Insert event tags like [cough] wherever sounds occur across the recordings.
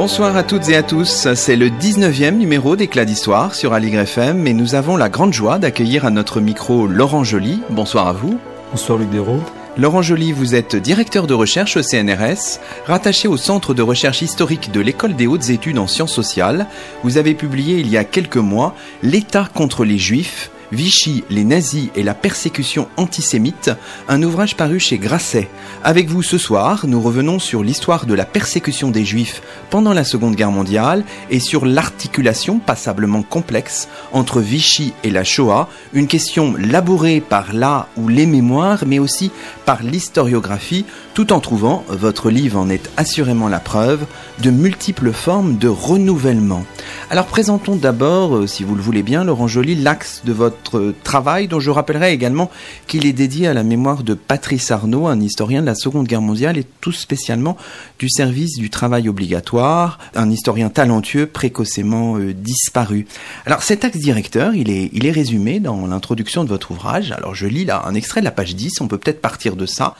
Bonsoir à toutes et à tous, c'est le 19e numéro d'Éclat d'Histoire sur Aligre FM et nous avons la grande joie d'accueillir à notre micro Laurent Joly. Bonsoir à vous. Bonsoir Luc Dérault. Laurent Joly, vous êtes directeur de recherche au CNRS, rattaché au Centre de recherche historique de l'École des hautes études en sciences sociales. Vous avez publié il y a quelques mois L'État contre les Juifs, Vichy, les nazis et la persécution antisémite, un ouvrage paru chez Grasset. Avec vous ce soir, nous revenons sur l'histoire de la persécution des juifs pendant la Seconde Guerre mondiale et sur l'articulation passablement complexe entre Vichy et la Shoah, une question labourée par la ou les mémoires, mais aussi par l'historiographie, tout en trouvant, votre livre en est assurément la preuve, de multiples formes de renouvellement. Alors présentons d'abord, euh, si vous le voulez bien, Laurent Joly, l'axe de votre travail, dont je rappellerai également qu'il est dédié à la mémoire de Patrice Arnaud, un historien de la Seconde Guerre mondiale et tout spécialement du service du travail obligatoire, un historien talentueux précocement euh, disparu. Alors cet axe directeur, il est, il est résumé dans l'introduction de votre ouvrage. Alors je lis là un extrait de la page 10, on peut peut-être partir de ça.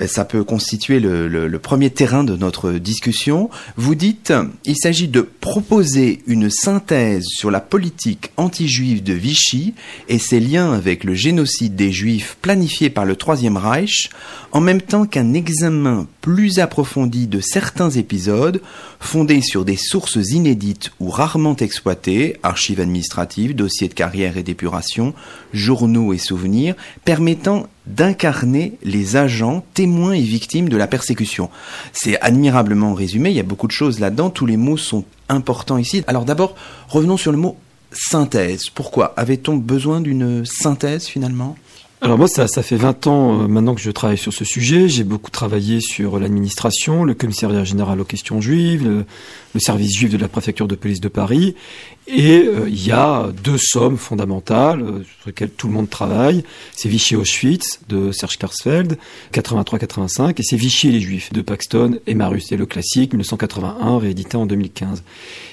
Euh, ça peut constituer le, premier terrain de notre discussion. Vous dites, il s'agit de proposer une synthèse sur la politique anti-juive de Vichy et ses liens avec le génocide des Juifs planifié par le Troisième Reich, en même temps qu'un examen plus approfondi de certains épisodes fondés sur des sources inédites ou rarement exploitées, archives administratives, dossiers de carrière et d'épuration, journaux et souvenirs, permettant d'incarner les agents, témoins et victimes de la persécution. C'est admirablement résumé, il y a beaucoup de choses là-dedans, tous les mots sont importants ici. Alors d'abord, revenons sur le mot synthèse. Pourquoi Avait-on besoin d'une synthèse finalement? Alors moi, ça, fait 20 ans euh, maintenant que je travaille sur ce sujet. J'ai beaucoup travaillé sur l'administration, le commissariat général aux questions juives, le, service juif de la préfecture de police de Paris. Et euh, il y a deux sommes fondamentales euh, sur lesquelles tout le monde travaille. C'est Vichy Auschwitz de Serge Klarsfeld, 83-85, et c'est Vichy et les Juifs de Paxton et Marus. C'est le classique 1981, réédité en 2015.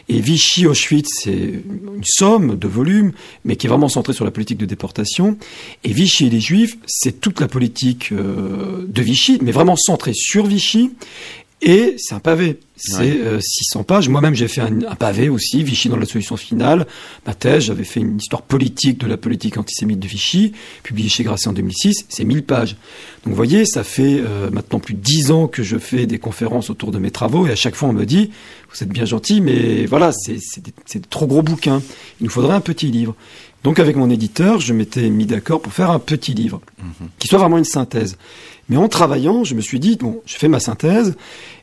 Et Vichy Auschwitz, c'est une somme de volumes, mais qui est vraiment centrée sur la politique de déportation. Et Vichy et les Juifs, c'est toute la politique euh, de Vichy, mais vraiment centrée sur Vichy. Et c'est un pavé. C'est 600 euh, pages. Moi-même, j'ai fait un, pavé aussi, Vichy dans la solution finale. Ma thèse, j'avais fait une histoire politique de la politique antisémite de Vichy, publiée chez Grasset en 2006. C'est 1000 pages. Donc, vous voyez, ça fait euh, maintenant plus de 10 ans que je fais des conférences autour de mes travaux. Et à chaque fois, on me dit, vous êtes bien gentil, mais voilà, c'est des, trop gros bouquins. Il nous faudrait un petit livre. Donc, avec mon éditeur, je m'étais mis d'accord pour faire un petit livre, mhm. qui soit vraiment une synthèse. Mais en travaillant, je me suis dit, bon, je fais ma synthèse,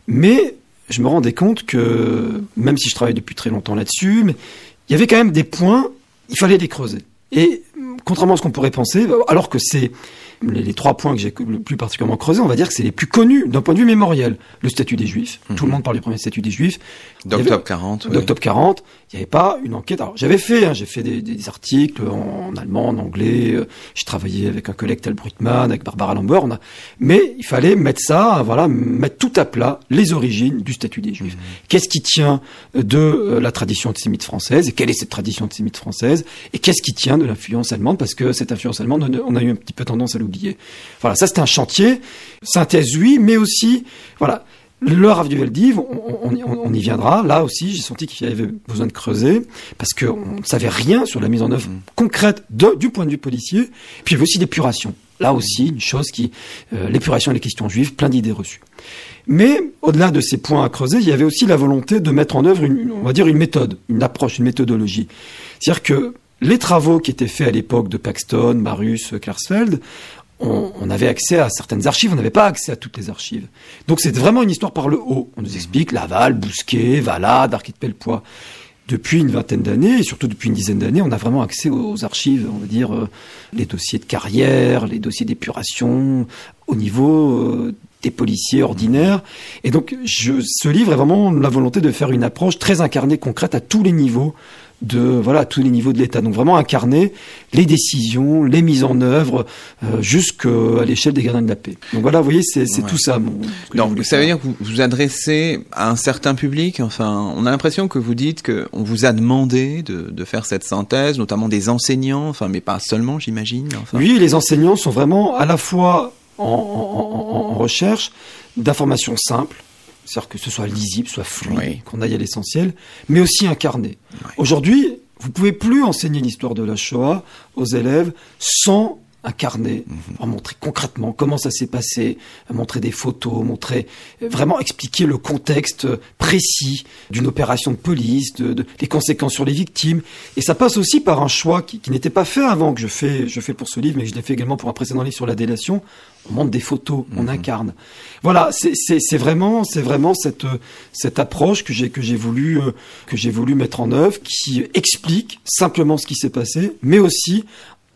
mais je me rendais compte que, même si je travaille depuis très longtemps là-dessus, il y avait quand même des points, il fallait les creuser. Et contrairement à ce qu'on pourrait penser, alors que c'est les, trois points que j'ai le plus particulièrement creusés, on va dire que c'est les plus connus d'un point de vue mémoriel. Le statut des Juifs. Mhm. Tout le monde parle du premier statut des Juifs. D'octobre 40. D'octobre 40. Il n'y avait pas une enquête. Alors j'avais fait, hein, j'ai fait des, des, articles en, allemand, en anglais. Euh, j'ai travaillé avec un collègue Tel Brutman, avec Barbara Lambert. A... Mais il fallait mettre ça, voilà, mettre tout à plat les origines du statut des Juifs. Mhm. Qu'est-ce qui tient de euh, la tradition antisémite française et quelle est cette tradition antisémite française et qu'est-ce qui tient de l'influence allemande? Parce que cette influence allemande, on a eu un petit peu tendance à l'oublier. Voilà, ça c'était un chantier, synthèse oui, mais aussi, voilà, le Rav du Veldiv, on, y viendra. Là aussi, j'ai senti qu'il y avait besoin de creuser parce qu'on ne savait rien sur la mise en œuvre concrète du point de vue policier. Puis il y avait aussi l'épuration. Là aussi, une chose qui, euh, l'épuration et les questions juives, plein d'idées reçues. Mais au-delà de ces points à creuser, il y avait aussi la volonté de mettre en œuvre, une, on va dire, une méthode, une approche, une méthodologie. C'est-à-dire que les travaux qui étaient faits à l'époque de Paxton, Marius, Klarsfeld, on, avait accès à certaines archives, on n'avait pas accès à toutes les archives. Donc c'est vraiment une histoire par le haut. On nous explique Laval, Bousquet, Valade, Arquette Pellepoix. Depuis une vingtaine d'années, et surtout depuis une dizaine d'années, on a vraiment accès aux, archives, on va dire, euh, les dossiers de carrière, les dossiers d'épuration, au niveau euh, des policiers ordinaires. Et donc, je, ce livre est vraiment la volonté de faire une approche très incarnée, concrète à tous les niveaux de voilà à tous les niveaux de l'État. Donc vraiment incarner les décisions, les mises en œuvre euh, jusqu'à l'échelle des gardiens de la paix. Donc voilà, vous voyez, c'est tout ça. Donc ça veut dire que vous vous adressez à un certain public. Enfin, on a l'impression que vous dites que on vous a demandé de, de, faire cette synthèse, notamment des enseignants. Enfin, mais pas seulement, j'imagine. Enfin. Oui, les enseignants sont vraiment à la fois en, en, en recherche d'informations simples c'est-à-dire que ce soit lisible, soit fluide, qu'on aille à l'essentiel, mais aussi incarné. Aujourd'hui, vous pouvez plus enseigner l'histoire de la Shoah aux élèves sans incarner, mm montrer concrètement comment ça s'est passé, montrer des photos, montrer vraiment expliquer le contexte précis d'une opération de police, de, les conséquences sur les victimes. Et ça passe aussi par un choix qui, n'était pas fait avant que je fais, je fais pour ce livre, mais que je l'ai fait également pour un précédent livre sur la délation. On montre des photos, on mhm. incarne. Voilà, c'est vraiment, c'est vraiment cette cette approche que j'ai que j'ai voulu euh, que j'ai voulu mettre en œuvre, qui explique simplement ce qui s'est passé, mais aussi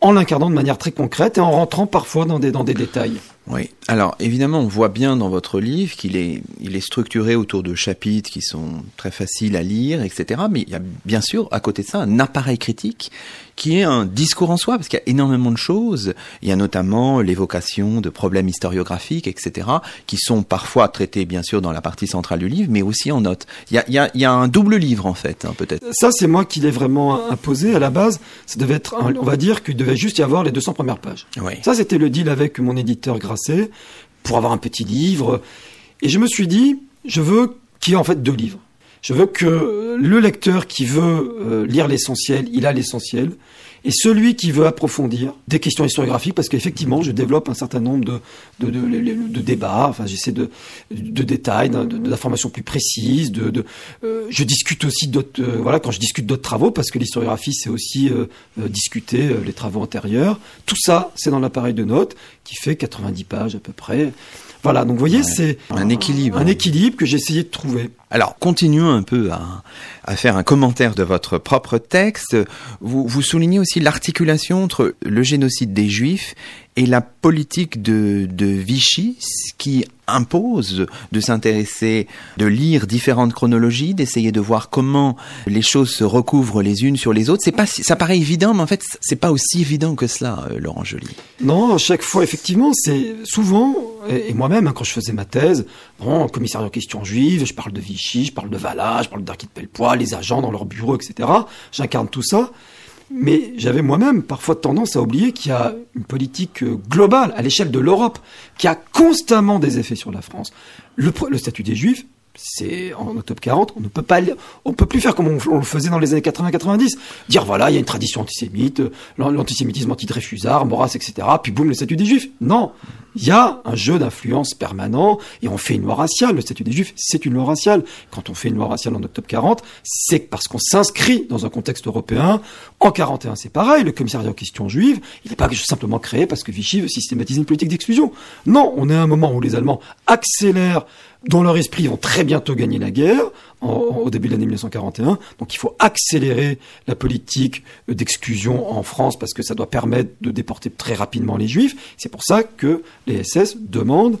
en l'incarnant de manière très concrète et en rentrant parfois dans des, dans des détails. Oui. Alors évidemment, on voit bien dans votre livre qu'il est, il est structuré autour de chapitres qui sont très faciles à lire, etc. Mais il y a bien sûr à côté de ça un appareil critique qui est un discours en soi, parce qu'il y a énormément de choses. Il y a notamment l'évocation de problèmes historiographiques, etc., qui sont parfois traités bien sûr dans la partie centrale du livre, mais aussi en notes. Il y a, il y a, il y a un double livre en fait, hein, peut-être. Ça, c'est moi qui l'ai vraiment imposé à la base. Ça devait être, on va dire qu'il devait juste y avoir les 200 premières pages. Oui. Ça, c'était le deal avec mon éditeur Pour avoir un petit livre. Et je me suis dit, je veux qu'il y ait en fait deux livres. Je veux que le lecteur qui veut euh, lire l'essentiel, il a l'essentiel. Et celui qui veut approfondir des questions historiographiques, parce qu'effectivement, je développe un certain nombre de, de, de, de débats, enfin, j'essaie de, de détails, d'informations plus précises, de, euh, je discute aussi d'autres, euh, voilà, quand je discute d'autres travaux, parce que l'historiographie, c'est aussi discuter les travaux antérieurs. Tout ça, c'est dans l'appareil de notes, qui fait 90 pages à peu près. Voilà, donc vous voyez, c'est un équilibre. Un équilibre que j'ai essayé de trouver. Alors, continuons un peu à, à, faire un commentaire de votre propre texte. Vous, vous soulignez aussi l'articulation entre le génocide des Juifs et la politique de, de Vichy, qui impose de s'intéresser, de lire différentes chronologies, d'essayer de voir comment les choses se recouvrent les unes sur les autres. C'est pas, ça paraît évident, mais en fait, c'est pas aussi évident que cela, euh, Laurent Joly. Non, chaque fois, effectivement, c'est souvent, et moi-même, hein, quand je faisais ma thèse, bon, commissariat aux questions juives, je parle de Vichy, je parle de Valas, je parle d'Arquis Pellepoix, les agents dans leur bureau, etc. J'incarne tout ça. Mais j'avais moi-même parfois tendance à oublier qu'il y a une politique euh, globale à l'échelle de l'Europe qui a constamment des effets sur la France. Le, statut des Juifs, c'est en octobre 40, on ne peut pas, on peut plus faire comme on, le faisait dans les années 80-90, dire voilà, il y a une tradition antisémite, euh, l'antisémitisme anti-Dreyfusard, Maurras, etc. Puis boum, le statut des Juifs. Non, il y a un jeu d'influence permanent et on fait une loi raciale. Le statut des Juifs, c'est une loi raciale. Quand on fait une loi raciale en octobre 40, c'est parce qu'on s'inscrit dans un contexte européen. En 41, c'est pareil. Le commissariat aux questions juives, il n'est pas simplement créé parce que Vichy veut systématiser une politique d'exclusion. Non, on est à un moment où les Allemands accélèrent dans leur esprit, ils vont très bientôt gagner la guerre, au début de l'année 1941. Donc il faut accélérer la politique d'exclusion en France parce que ça doit permettre de déporter très rapidement les Juifs. C'est pour ça que les SS demandent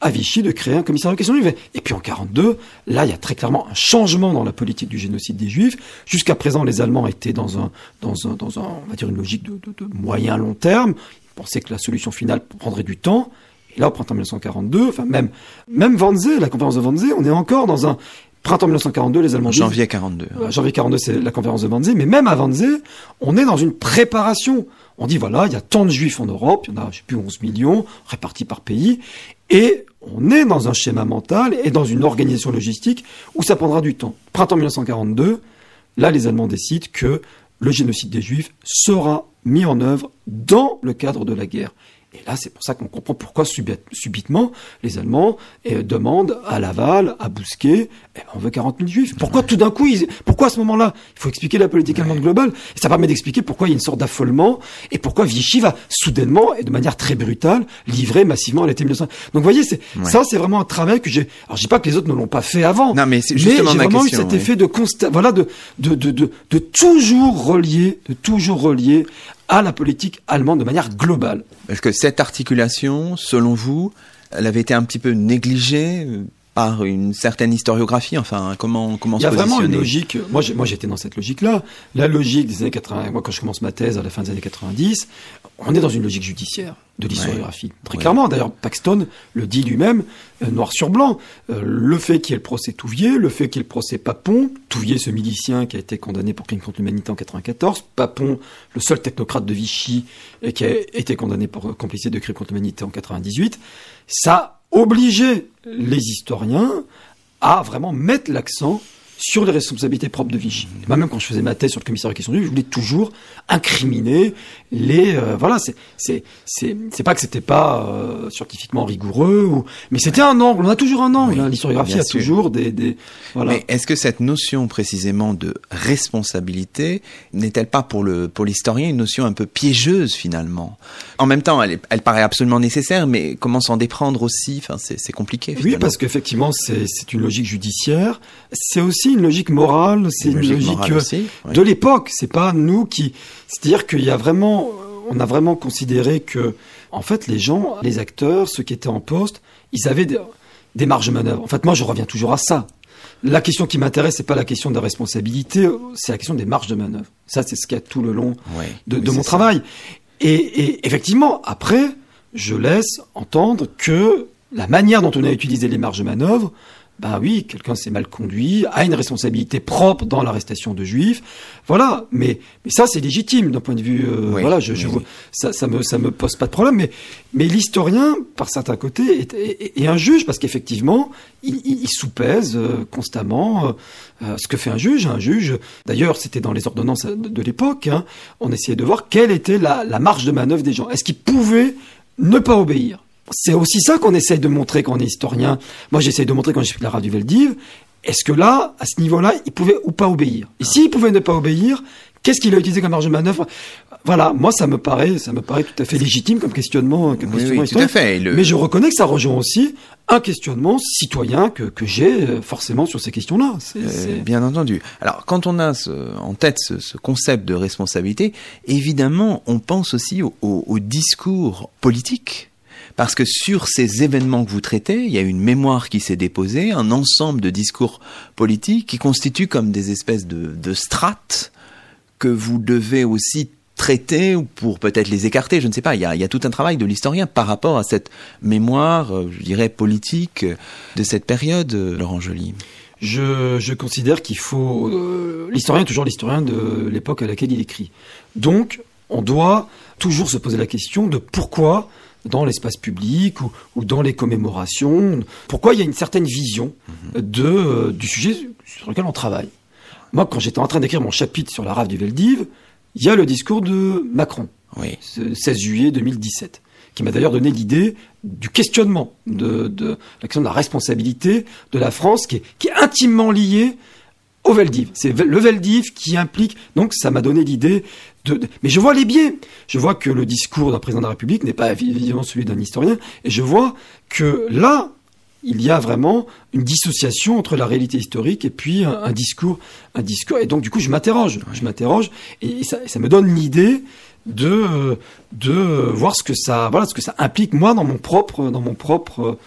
à Vichy de créer un commissariat de questions juives. Et puis en 42, là, il y a très clairement un changement dans la politique du génocide des Juifs. Jusqu'à présent, les Allemands étaient dans un, dans un, dans un, on va dire une logique de, de, de moyen long terme. Ils pensaient que la solution finale prendrait du temps là, au printemps 1942, enfin même même Wannsee, la conférence de Wannsee, on est encore dans un printemps 1942, les Allemands. Janvier 42. Euh, janvier 42, c'est la conférence de Wannsee, mais même à Wannsee, on est dans une préparation. On dit voilà, il y a tant de Juifs en Europe, il y en a, je sais plus, 11 millions répartis par pays, et on est dans un schéma mental et dans une organisation logistique où ça prendra du temps. Printemps 1942, là, les Allemands décident que le génocide des Juifs sera mis en œuvre dans le cadre de la guerre. Et là, c'est pour ça qu'on comprend pourquoi subitement les Allemands eh, demandent à Laval, à Bousquet, eh, on veut 40 000 juifs. Pourquoi tout d'un coup, pourquoi à ce moment-là? Il faut expliquer la politique allemande globale. Et ça permet d'expliquer pourquoi il y a une sorte d'affolement et pourquoi Vichy va soudainement et de manière très brutale livrer massivement à l'été 1900. Donc vous voyez, c'est, ça c'est vraiment un travail que j'ai. Alors je dis pas que les autres ne l'ont pas fait avant. Non, mais c'est justement mais j'ai vraiment eu cet effet de constat, voilà, de de, de de de toujours relier, de toujours relier à la politique allemande de manière globale. Est-ce que cette articulation, selon vous, elle avait été un petit peu négligée par une certaine historiographie Enfin, comment comment Il y a vraiment une logique. Moi, moi, j'étais dans cette logique-là. La logique des années 80. Moi, quand je commence ma thèse à la fin des années 90, on est dans une logique judiciaire de l'historiographie. Très clairement. D'ailleurs, Paxton le dit lui-même, euh, noir sur blanc. Euh, le fait qu'il y ait le procès Touvier, le fait qu'il y ait le procès Papon, Touvier, ce milicien qui a été condamné pour crime contre l'humanité en 94, Papon, le seul technocrate de Vichy et qui a été condamné pour complicité de crime contre l'humanité en 98, ça obliger les historiens à vraiment mettre l'accent sur les responsabilités propres de Vichy. même quand je faisais ma thèse sur le commissaire de question je voulais toujours incriminer les. Euh, voilà, c'est c'est c'est pas que c'était pas euh, scientifiquement rigoureux, ou, mais c'était un angle. On a toujours un angle. Hein. L'historiographie a toujours des, des voilà. Mais est-ce que cette notion précisément de responsabilité n'est-elle pas pour le pour l'historien une notion un peu piégeuse finalement? En même temps, elle, elle paraît absolument nécessaire, mais comment s'en déprendre aussi? Enfin, c'est compliqué. Finalement. Oui, parce qu'effectivement, c'est c'est une logique judiciaire. C'est aussi une logique morale. C'est une, logique, euh, de l'époque. C'est pas nous qui. C'est-à-dire qu'il y a vraiment, on a vraiment considéré que, en fait, les gens, les acteurs, ceux qui étaient en poste, ils avaient des, marges de manœuvre. En fait, moi, je reviens toujours à ça. La question qui m'intéresse, c'est pas la question de la responsabilité, c'est la question des marges de manœuvre. Ça, c'est ce qu'il y a tout le long de, mon travail. Et, et, effectivement, après, je laisse entendre que la manière dont on a utilisé les marges de manœuvre, bah oui, quelqu'un s'est mal conduit, a une responsabilité propre dans l'arrestation de juifs, voilà. Mais mais ça c'est légitime d'un point de vue, euh, voilà, je, je ça ça me ça me pose pas de problème. Mais mais l'historien, par certains côtés, est, est, un juge parce qu'effectivement, il, il, soupèse euh, constamment euh, ce que fait un juge. Un juge, d'ailleurs, c'était dans les ordonnances de, l'époque, hein, on essayait de voir quelle était la, la marge de manœuvre des gens. Est-ce qu'ils pouvaient ne pas obéir? C'est aussi ça qu'on essaye de montrer quand on est historien. Moi, j'essaye de montrer quand j'ai fait la radio Veldiv. Est-ce que là, à ce niveau-là, il pouvait ou pas obéir? Et s'il pouvait ne pas obéir, qu'est-ce qu'il a utilisé comme marge de manœuvre? Voilà, moi, ça me paraît, ça me paraît tout à fait légitime comme questionnement, comme questionnement tout à fait. Mais je reconnais que ça rejoint aussi un questionnement citoyen que, que j'ai euh, forcément sur ces questions-là. C'est, Bien entendu. Alors, quand on a en tête ce, concept de responsabilité, évidemment, on pense aussi au, au discours politique parce que sur ces événements que vous traitez, il y a une mémoire qui s'est déposée, un ensemble de discours politiques qui constituent comme des espèces de, strates que vous devez aussi traiter ou pour peut-être les écarter, je ne sais pas. Il y a, tout un travail de l'historien par rapport à cette mémoire, euh, je dirais, politique de cette période, euh, Laurent Joly. Je, considère qu'il faut... Euh, l'historien est toujours l'historien de l'époque à laquelle il écrit. Donc, on doit toujours se poser la question de pourquoi dans l'espace public ou, ou, dans les commémorations. Pourquoi il y a une certaine vision mhm. de, euh, du sujet sur lequel on travaille? Moi, quand j'étais en train d'écrire mon chapitre sur la rave du Veldiv, il y a le discours de Macron, oui. 16 juillet 2017, qui m'a d'ailleurs donné l'idée du questionnement de, de, la question de la responsabilité de la France, qui est, qui est intimement liée au Veldiv. C'est le Veldiv qui implique. Donc, ça m'a donné l'idée Mais je vois les biais. Je vois que le discours d'un président de la République n'est pas évidemment celui d'un historien. Et je vois que là, il y a vraiment une dissociation entre la réalité historique et puis un, discours, un discours. Et donc, du coup, je m'interroge. Je m'interroge. Et ça, ça me donne l'idée de de voir ce que ça voilà ce que ça implique moi dans mon propre dans mon propre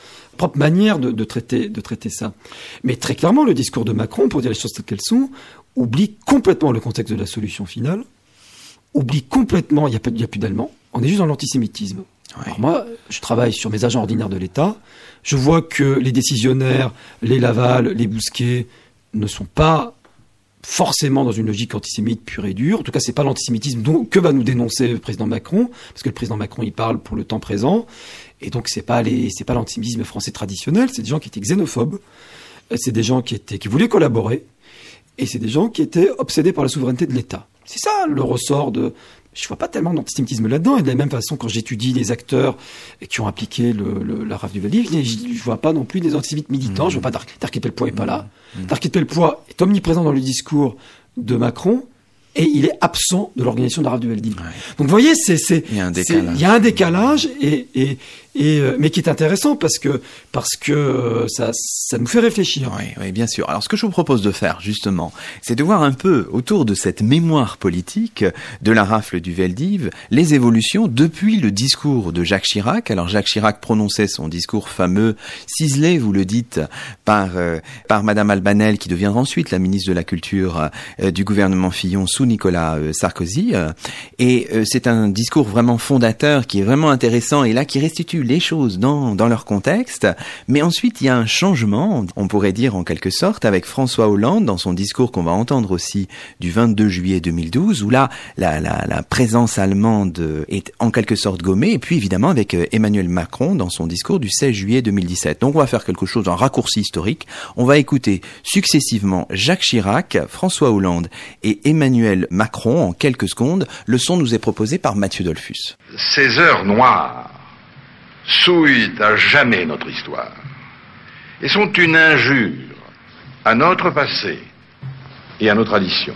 propre manière de, traiter, de traiter ça. Mais très clairement, le discours de Macron, pour dire les choses telles qu'elles sont, oublie complètement le contexte de la solution finale, oublie complètement, il n'y a, a, plus d'allemand, on est juste dans l'antisémitisme. moi, je travaille sur mes agents ordinaires de l'État, je vois que les décisionnaires, les Laval, les Bousquet, ne sont pas forcément dans une logique antisémite pure et dure. En tout cas, c'est pas l'antisémitisme que va nous dénoncer le président Macron, parce que le président Macron, il parle pour le temps présent. Et donc, c'est pas les, c'est pas l'antisémitisme français traditionnel. C'est des gens qui étaient xénophobes. C'est des gens qui étaient, qui voulaient collaborer. Et c'est des gens qui étaient obsédés par la souveraineté de l'État. C'est ça le ressort de, je vois pas tellement d'antisémitisme là-dedans. Et de la même façon, quand j'étudie les acteurs qui ont appliqué le, la rave du Valif, je vois pas non plus des antisémites militants. Je vois pas Darky Pellepoix est pas là. Mmh. Darky Pellepoix est omniprésent dans le discours de Macron, et il est absent de l'organisation d'Arabe du Veldiv. Donc vous voyez, c'est c'est il y a un décalage, il y a un décalage et, et et euh, mais qui est intéressant parce que parce que euh, ça ça nous fait réfléchir. Oui, oui, bien sûr. Alors ce que je vous propose de faire justement, c'est de voir un peu autour de cette mémoire politique de la rafle du Veldiv les évolutions depuis le discours de Jacques Chirac. Alors Jacques Chirac prononçait son discours fameux, ciselé, vous le dites, par euh, par Madame Albanel qui deviendra ensuite la ministre de la Culture du gouvernement Fillon sous Nicolas Sarkozy. et c'est un discours vraiment fondateur qui est vraiment intéressant et là qui restitue les choses dans, dans leur contexte, mais ensuite il y a un changement, on pourrait dire en quelque sorte, avec François Hollande dans son discours qu'on va entendre aussi du 22 juillet 2012, où là la, la, la présence allemande est en quelque sorte gommée, et puis évidemment avec euh, Emmanuel Macron dans son discours du 16 juillet 2017. Donc on va faire quelque chose, un raccourci historique, on va écouter successivement Jacques Chirac, François Hollande et Emmanuel Macron en quelques secondes. Le son nous est proposé par Mathieu Dolphus. Ces heures noires souillent à jamais notre histoire et sont une injure à notre passé et à nos traditions.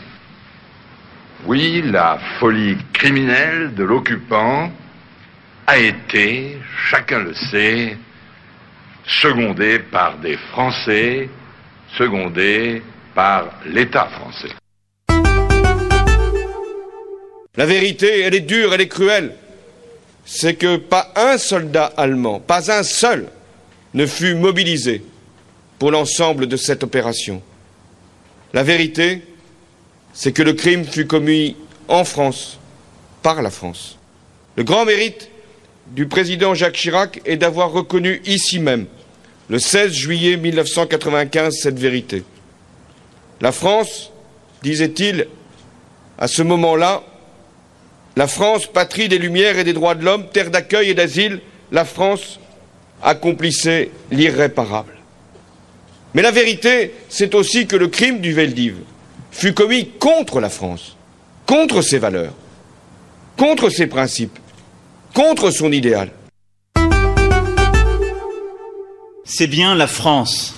Oui, la folie criminelle de l'occupant a été, chacun le sait, secondée par des Français, secondée par l'État français. La vérité, elle est dure, elle est cruelle c'est que pas un soldat allemand, pas un seul, ne fut mobilisé pour l'ensemble de cette opération. La vérité, c'est que le crime fut commis en France, par la France. Le grand mérite du président Jacques Chirac est d'avoir reconnu ici même, le 16 juillet 1995, cette vérité. La France, disait-il, à ce moment-là, la France, patrie des Lumières et des droits de l'homme, terre d'accueil et d'asile, la France accomplissait l'irréparable. Mais la vérité, c'est aussi que le crime du Veldiv fut commis contre la France, contre ses valeurs, contre ses principes, contre son idéal. C'est bien la France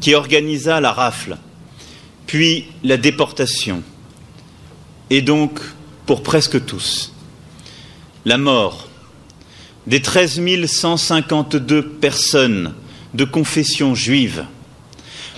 qui organisa la rafle, puis la déportation, et donc pour presque tous. La mort des 13 152 personnes de confession juive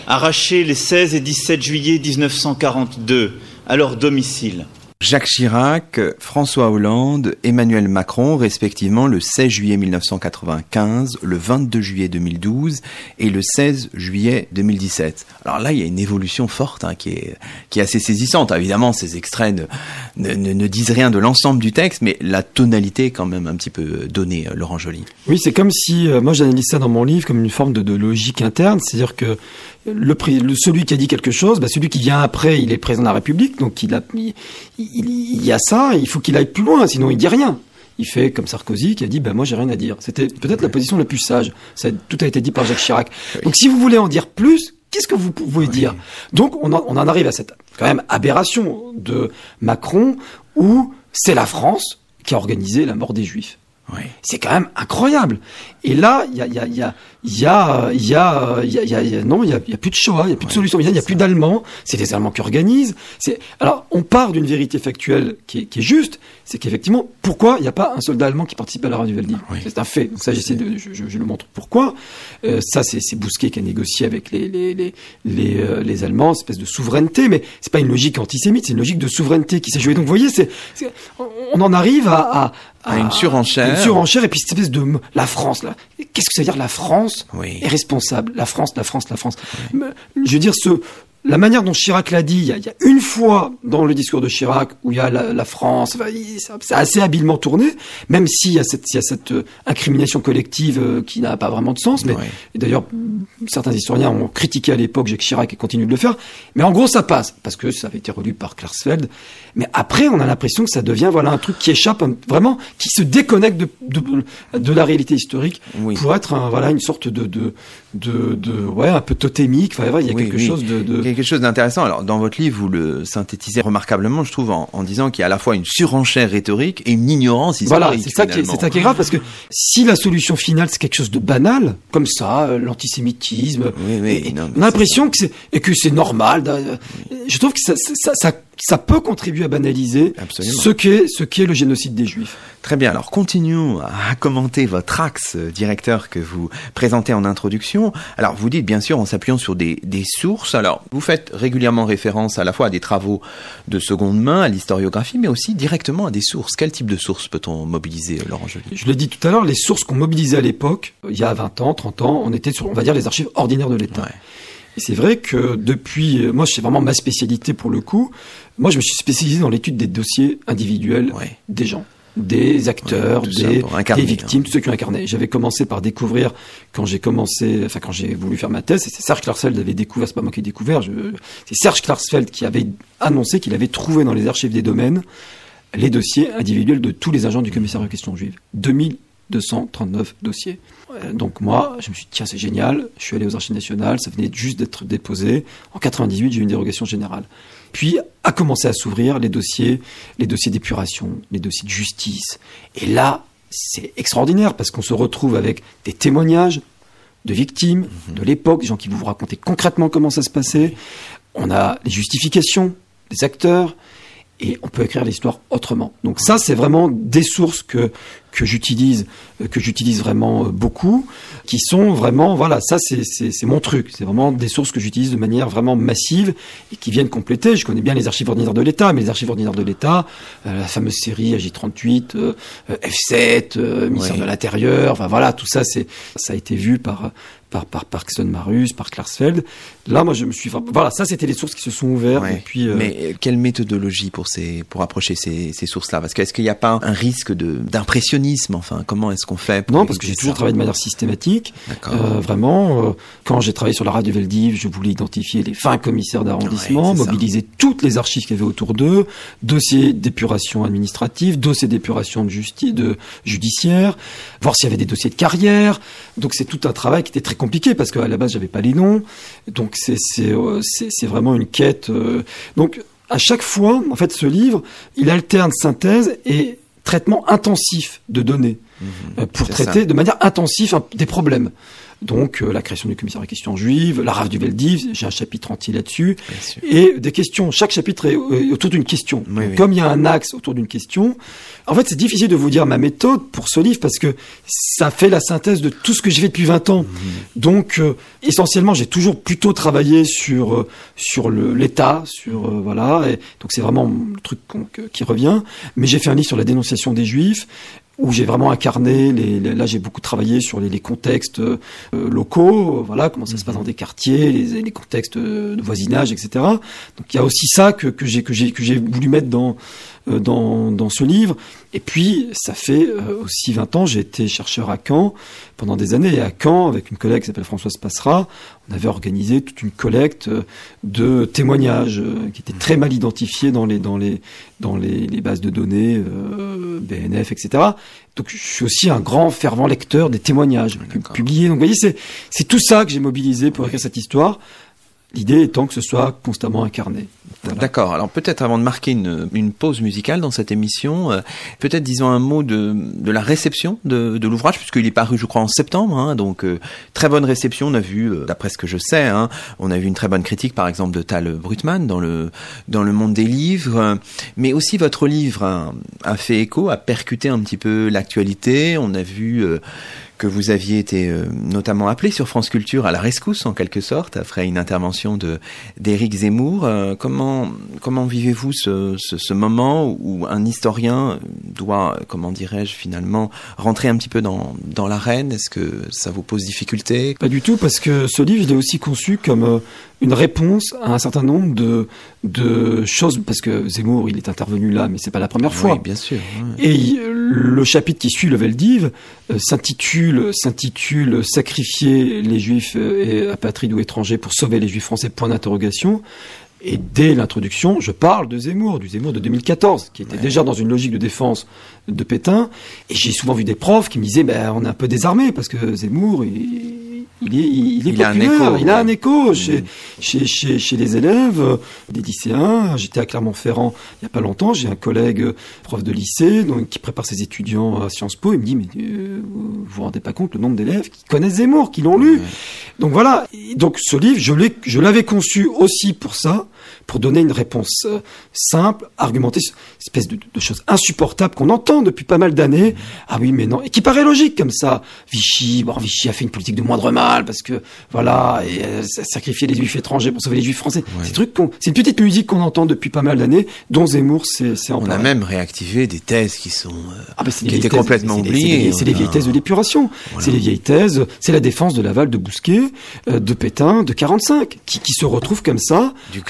arrachées les 16 et 17 juillet 1942 à leur domicile Jacques Chirac, François Hollande, Emmanuel Macron, respectivement le 16 juillet 1995, le 22 juillet 2012 et le 16 juillet 2017. Alors là, il y a une évolution forte hein, qui, est, assez saisissante. Évidemment, ces extraits ne, ne, disent rien de l'ensemble du texte, mais la tonalité est quand même un petit peu donnée, euh, Laurent Joly. Oui, c'est comme si, euh, moi j'analyse ça dans mon livre comme une forme de logique interne, c'est-à-dire que le, celui qui a dit quelque chose, bah, celui qui vient après, il est président de la République, donc il, a, il, il, y a ça, il faut qu'il aille plus loin, sinon il dit rien. Il fait comme Sarkozy qui a dit, bah, moi j'ai rien à dire. C'était peut-être la position la plus sage. Ça, tout a été dit par Jacques Chirac. Donc si vous voulez en dire plus, qu'est-ce que vous pouvez dire? Donc on en, on en arrive à cette quand même aberration de Macron où c'est la France qui a organisé la mort des Juifs. Oui. C'est quand même incroyable. Et là, il y a, y a, y a, il y a, il y a, il y a, y a, non, il y a, y a plus de Shoah, il y a plus de solution, il y a, plus d'Allemands. C'est des Allemands qui organisent. C'est alors on part d'une vérité factuelle qui est, qui est juste, c'est qu'effectivement, pourquoi il n'y a pas un soldat allemand qui participe à la radio Veldi C'est un fait. Donc ça, j'essaie de, je, je, le montre pourquoi. Euh, ça, c'est, c'est Bousquet qui a négocié avec les les les les, euh, les Allemands, une espèce de souveraineté, mais c'est pas une logique antisémite, c'est une logique de souveraineté qui s'est jouée. Donc vous voyez, c'est, on en arrive à, à, à, une surenchère, une surenchère, et puis cette espèce de la France là. Qu'est-ce que ça veut dire la France oui. est responsable? La France, la France, la France. Oui. Je veux dire ce la manière dont Chirac l'a dit, il y, a, il y, a, une fois dans le discours de Chirac où il y a la, la France, c'est assez habilement tourné, même s'il y a cette, il y a cette euh, incrimination collective euh, qui n'a pas vraiment de sens. Mais d'ailleurs, certains historiens ont critiqué à l'époque Jacques Chirac et continuent de le faire. Mais en gros, ça passe parce que ça avait été relu par Klarsfeld. Mais après, on a l'impression que ça devient voilà un truc qui échappe vraiment, qui se déconnecte de, de, de la réalité historique oui. pour être un, voilà une sorte de, de de, de ouais un peu totémique. Enfin, il y a oui, quelque oui. chose de, de quelque chose d'intéressant. Alors, dans votre livre, vous le synthétisez remarquablement, je trouve, en, en disant qu'il y a à la fois une surenchère rhétorique et une ignorance historique. Voilà, c'est ça, qui est, c'est ça qui est grave, parce que si la solution finale, c'est quelque chose de banal, comme ça, euh, l'antisémitisme, oui, oui, on a l'impression que c'est, et que c'est normal. Je trouve que ça, ça, ça, ça peut contribuer à banaliser Absolument. ce qu'est ce qu'est le génocide des Juifs. Très bien, alors continuons à commenter votre axe euh, directeur que vous présentez en introduction. Alors vous dites bien sûr en s'appuyant sur des, des sources, alors vous faites régulièrement référence à la fois à des travaux de seconde main, à l'historiographie, mais aussi directement à des sources. Quel type de sources peut-on mobiliser, euh, Laurent Joly? Je l'ai dit tout à l'heure, les sources qu'on mobilisait à l'époque, euh, il y a 20 ans, 30 ans, on était sur, on va dire, les archives ordinaires de l'État. Ouais. Et c'est vrai que depuis, moi c'est vraiment ma spécialité pour le coup, moi, je me suis spécialisé dans l'étude des dossiers individuels des gens des acteurs, des, victimes, hein. ceux qui ont incarné. J'avais commencé par découvrir, quand j'ai commencé, enfin quand j'ai voulu faire ma thèse, c'est Serge Klarsfeld qui avait découvert, c'est pas moi qui ai découvert, c'est Serge Klarsfeld qui avait annoncé qu'il avait trouvé dans les archives des domaines les dossiers individuels de tous les agents du commissariat question juive. 2000 239 dossiers. Euh, donc moi, je me suis dit, tiens, c'est génial, je suis allé aux archives nationales, ça venait juste d'être déposé. En 98, j'ai eu une dérogation générale. Puis a commencé à s'ouvrir les dossiers, les dossiers d'épuration, les dossiers de justice. Et là, c'est extraordinaire parce qu'on se retrouve avec des témoignages de victimes mhm. de l'époque, des gens qui vous racontaient concrètement comment ça se passait. On a les justifications des acteurs, et on peut écrire l'histoire autrement. Donc ça, c'est vraiment des sources que que j'utilise, que j'utilise vraiment euh, beaucoup, qui sont vraiment, voilà, ça c'est mon truc. C'est vraiment des sources que j'utilise de manière vraiment massive et qui viennent compléter. Je connais bien les archives ordinaires de l'État, mais les archives ordinaires de l'État, euh, la fameuse série AJ38, euh, euh, F7, euh, ministère de l'Intérieur, enfin voilà, tout ça c'est ça a été vu par par par Parkson Marus, par Klarsfeld. Là, moi, je me suis, voilà, ça c'était les sources qui se sont ouvertes. Ouais. Et puis, euh, Mais euh, quelle méthodologie pour ces pour approcher ces, ces sources-là? Parce que est-ce qu'il n'y a pas un risque d'impressionnisme Enfin, comment est-ce qu'on fait pour Non, parce que j'ai toujours travaillé de manière systématique. D'accord. Euh, vraiment, euh, quand j'ai travaillé sur la radio Veldiv, je voulais identifier les 20 commissaires d'arrondissement, Ouais, c'est ça. mobiliser toutes les archives qu'il y avait autour d'eux, dossiers d'épuration administrative, dossiers d'épuration de justice, de judiciaire, voir s'il y avait des dossiers de carrière. Donc c'est tout un travail qui était très compliqué parce qu'à la base j'avais pas les noms. Donc c'est c'est euh, vraiment une quête. euh, donc à chaque fois, en fait, ce livre, il alterne synthèse et traitement intensif de données euh, pour traiter ça. de manière intensive un- des problèmes. Donc euh, la création du commissariat à questions juives, la rave du Veldiv, j'ai un chapitre entier là-dessus, et des questions. Chaque chapitre est euh, autour d'une question. Oui, Donc, oui. Comme il y a un axe autour d'une question, en fait c'est difficile de vous dire ma méthode pour ce livre parce que ça fait la synthèse de tout ce que j'ai fait depuis 20 ans. Mhm. Donc euh, essentiellement j'ai toujours plutôt travaillé sur euh, sur l'État, sur voilà, et donc c'est vraiment le truc qui revient. Mais j'ai fait un livre sur la dénonciation des Juifs où j'ai vraiment incarné les, les- là j'ai beaucoup travaillé sur les, les contextes euh, locaux, voilà comment ça se passe dans des quartiers, les, les contextes euh, de voisinage, etc. Donc il y a aussi ça que, que j'ai que j'ai que j'ai voulu mettre dans dans dans ce livre. Et puis ça fait euh, aussi 20 ans, j'ai été chercheur à Caen pendant des années et à Caen avec une collègue qui s'appelle Françoise Passera, on avait organisé toute une collecte euh, de témoignages euh, qui étaient très mal identifiés dans les dans les dans les, les bases de données euh, BNF, etc. Donc je suis aussi un grand fervent lecteur des témoignages publiés. Donc vous voyez, c'est c'est tout ça que j'ai mobilisé pour écrire cette histoire. L'idée étant que ce soit constamment incarné. D'accord. Alors peut-être avant de marquer une, pause musicale dans cette émission, euh, peut-être disons un mot de, la réception de, l'ouvrage, puisqu'il est paru, je crois, en septembre. hein, donc euh, très bonne réception. On a vu, euh, d'après ce que je sais, hein, on a vu une très bonne critique, par exemple, de Tal Brutman dans le dans le monde des livres. mais aussi votre livre a fait écho, a percuté un petit peu l'actualité. On a vu. Que vous aviez été euh, notamment appelé sur France Culture à la rescousse en quelque sorte après une intervention de d'Éric Zemmour. Euh, comment comment vivez-vous ce, ce, ce moment où un historien doit, comment dirais-je finalement, rentrer un petit peu dans dans l'arène? Est-ce que ça vous pose difficulté? Pas du tout, parce que ce livre, je l'ai aussi conçu comme euh, une réponse à un certain nombre de, de choses, parce que Zemmour, il est intervenu là, mais c'est pas la première fois. Oui, bien sûr. Et le chapitre qui suit le Veldiv euh, s'intitule s'intitule Sacrifier les Juifs et apatrides ou étrangers pour sauver les Juifs français point d'interrogation. Et dès l'introduction, je parle de Zemmour, du Zemmour de 2014, qui était déjà dans une logique de défense de Pétain. Et j'ai souvent vu des profs qui me disaient, ben, on est un peu désarmé parce que Zemmour, il, il est, il est Il a un écho, il a un écho chez, chez, chez, chez les élèves, euh, des lycéens. J'étais à Clermont-Ferrand il n'y a pas longtemps. J'ai un collègue euh, prof de lycée donc, qui prépare ses étudiants à Sciences Po. Il me dit, mais euh, vous vous rendez pas compte le nombre d'élèves qui connaissent Zemmour, qui l'ont lu. Ouais. Donc voilà. Donc ce livre, je l'avais conçu aussi pour ça, pour donner une réponse euh, simple, argumentée, espèce de, de choses insupportables qu'on entend depuis pas mal d'années. Ah oui, mais non, et qui paraît logique comme ça. Vichy, bon, Vichy a fait une politique de moindre mal parce que voilà, et euh, sacrifier les juifs étrangers pour sauver les juifs français. C'est trucs qu'on, c'est une petite musique qu'on entend depuis pas mal d'années, dont Zemmour c'est On a même réactivé des thèses qui sont euh, ah bah, qui étaient thèses, complètement mais c'est les- oubliées. C'est les, vieilles thèses de l'épuration. C'est les vieilles thèses. C'est la défense de Laval, de Bousquet, euh, de Pétain, de 45, qui, qui se retrouvent comme ça, Du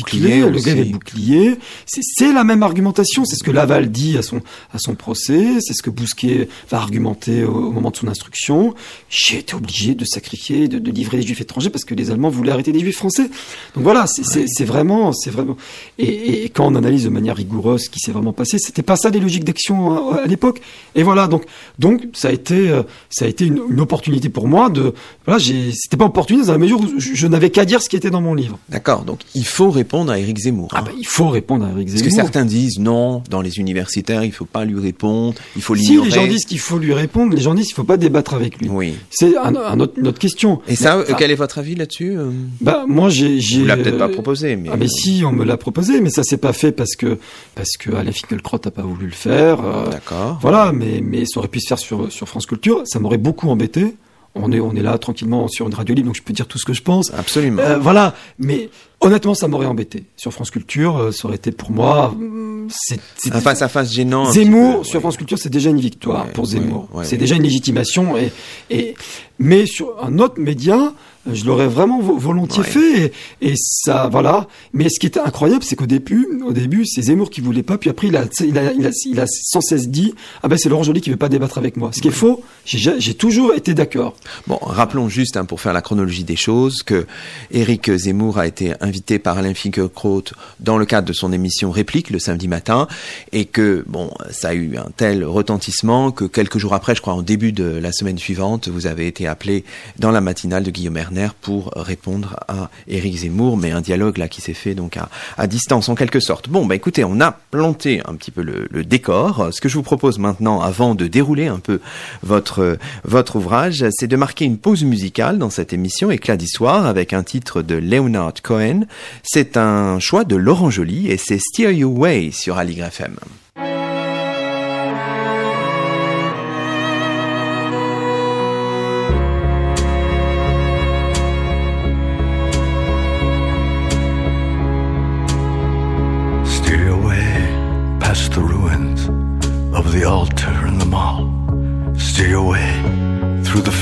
bouclier le le bouclier. C'est- C'est la même argumentation. C'est ce que Laval dit à son à son procès. C'est ce que Bousquet va argumenter au, au moment de son instruction. J'ai été obligé de sacrifier, de, de livrer les Juifs étrangers parce que les Allemands voulaient arrêter les Juifs français. Donc voilà, c'est vraiment, c'est vraiment. Et, et quand on analyse de manière rigoureuse ce qui s'est vraiment passé, c'était pas ça les logiques d'action à, à l'époque. Et voilà, donc donc ça a été euh, ça a été une, une opportunité pour moi de voilà, c'était pas opportuniste dans la mesure où je, je n'avais qu'à dire ce qui était dans mon livre. D'accord, donc il faut répondre à Éric Zemmour. Ah hein. bah, il faut répondre à Eric Parce Zemmour. que certains disent non, dans les universitaires, il faut pas lui répondre, il faut si l'ignorer. les gens disent qu'il faut lui répondre, les gens disent qu'il faut pas débattre avec lui. Oui. C'est un, un autre, une autre question. Et ça, Mais, quel est votre avis là-dessus euh bah, moi j'ai j'ai Vous l'a peut-être pas euh, proposé, mais Ah mais si, on me l'a proposé, mais ça s'est pas fait parce que parce que Alain Finkielkraut a pas voulu le faire. euh, D'accord. Voilà, mais mais ça aurait pu se faire sur sur France Culture. Ça m'aurait beaucoup embêté. On est on est là tranquillement sur une radio libre, donc je peux dire tout ce que je pense. Absolument. Euh, voilà, mais honnêtement, ça m'aurait embêté. Sur France Culture, euh, ça aurait été pour moi. hum, C'est un face à face gênant. Zemmour peu, sur ouais. France Culture, c'est déjà une victoire Ouais, pour Zemmour. ouais. c'est déjà une légitimation. Et, et mais sur un autre média, je l'aurais vraiment vo- volontiers Ouais. fait. Et, et ça, voilà. Mais ce qui était incroyable, c'est qu'au début, au début, c'est Zemmour qui voulait pas. Puis après, il a, il a, il a, il a sans cesse dit, ah ben c'est Laurent Joly qui veut pas débattre avec moi. Ce qui est faux. J'ai ja- j'ai toujours été d'accord. Bon, rappelons juste, hein, pour faire la chronologie des choses, que Éric Zemmour a été invité par Alain Finkielkraut dans le cadre de son émission Réplique le samedi matin, et que bon, ça a eu un tel retentissement que quelques jours après, je crois en début de la semaine suivante, vous avez été appelé dans la matinale de Guillaume Pour répondre à Éric Zemmour, mais un dialogue là qui s'est fait donc à, distance en quelque sorte. Bon, bah écoutez, on a planté un petit peu le, le décor. Ce que je vous propose maintenant, avant de dérouler un peu votre votre ouvrage, c'est de marquer une pause musicale dans cette émission Éclat d'histoire avec un titre de Leonard Cohen. C'est un choix de Laurent Joly et c'est Steer You Way sur Aligre FM.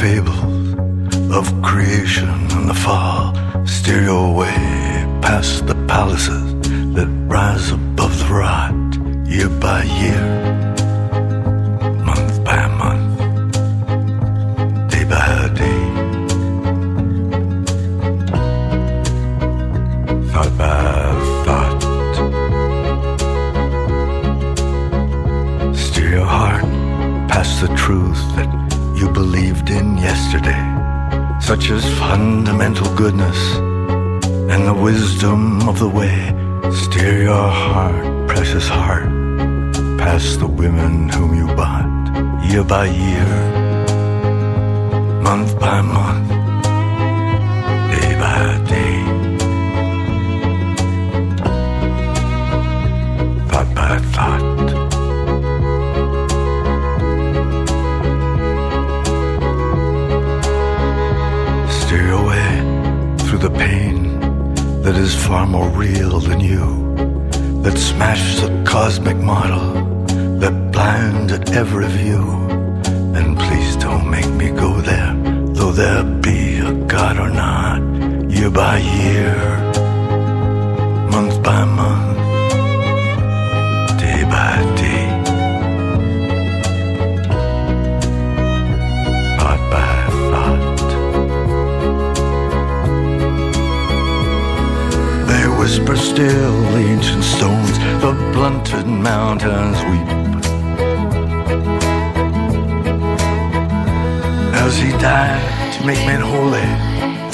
Fables of creation and the fall. Steer way past the palaces that rise above the rot, year by year, wisdom of the way. Steer your heart, precious heart, past the women whom you bought, year by year, month by month, still, ancient stones, the blunted mountains weep. As he died to make men holy,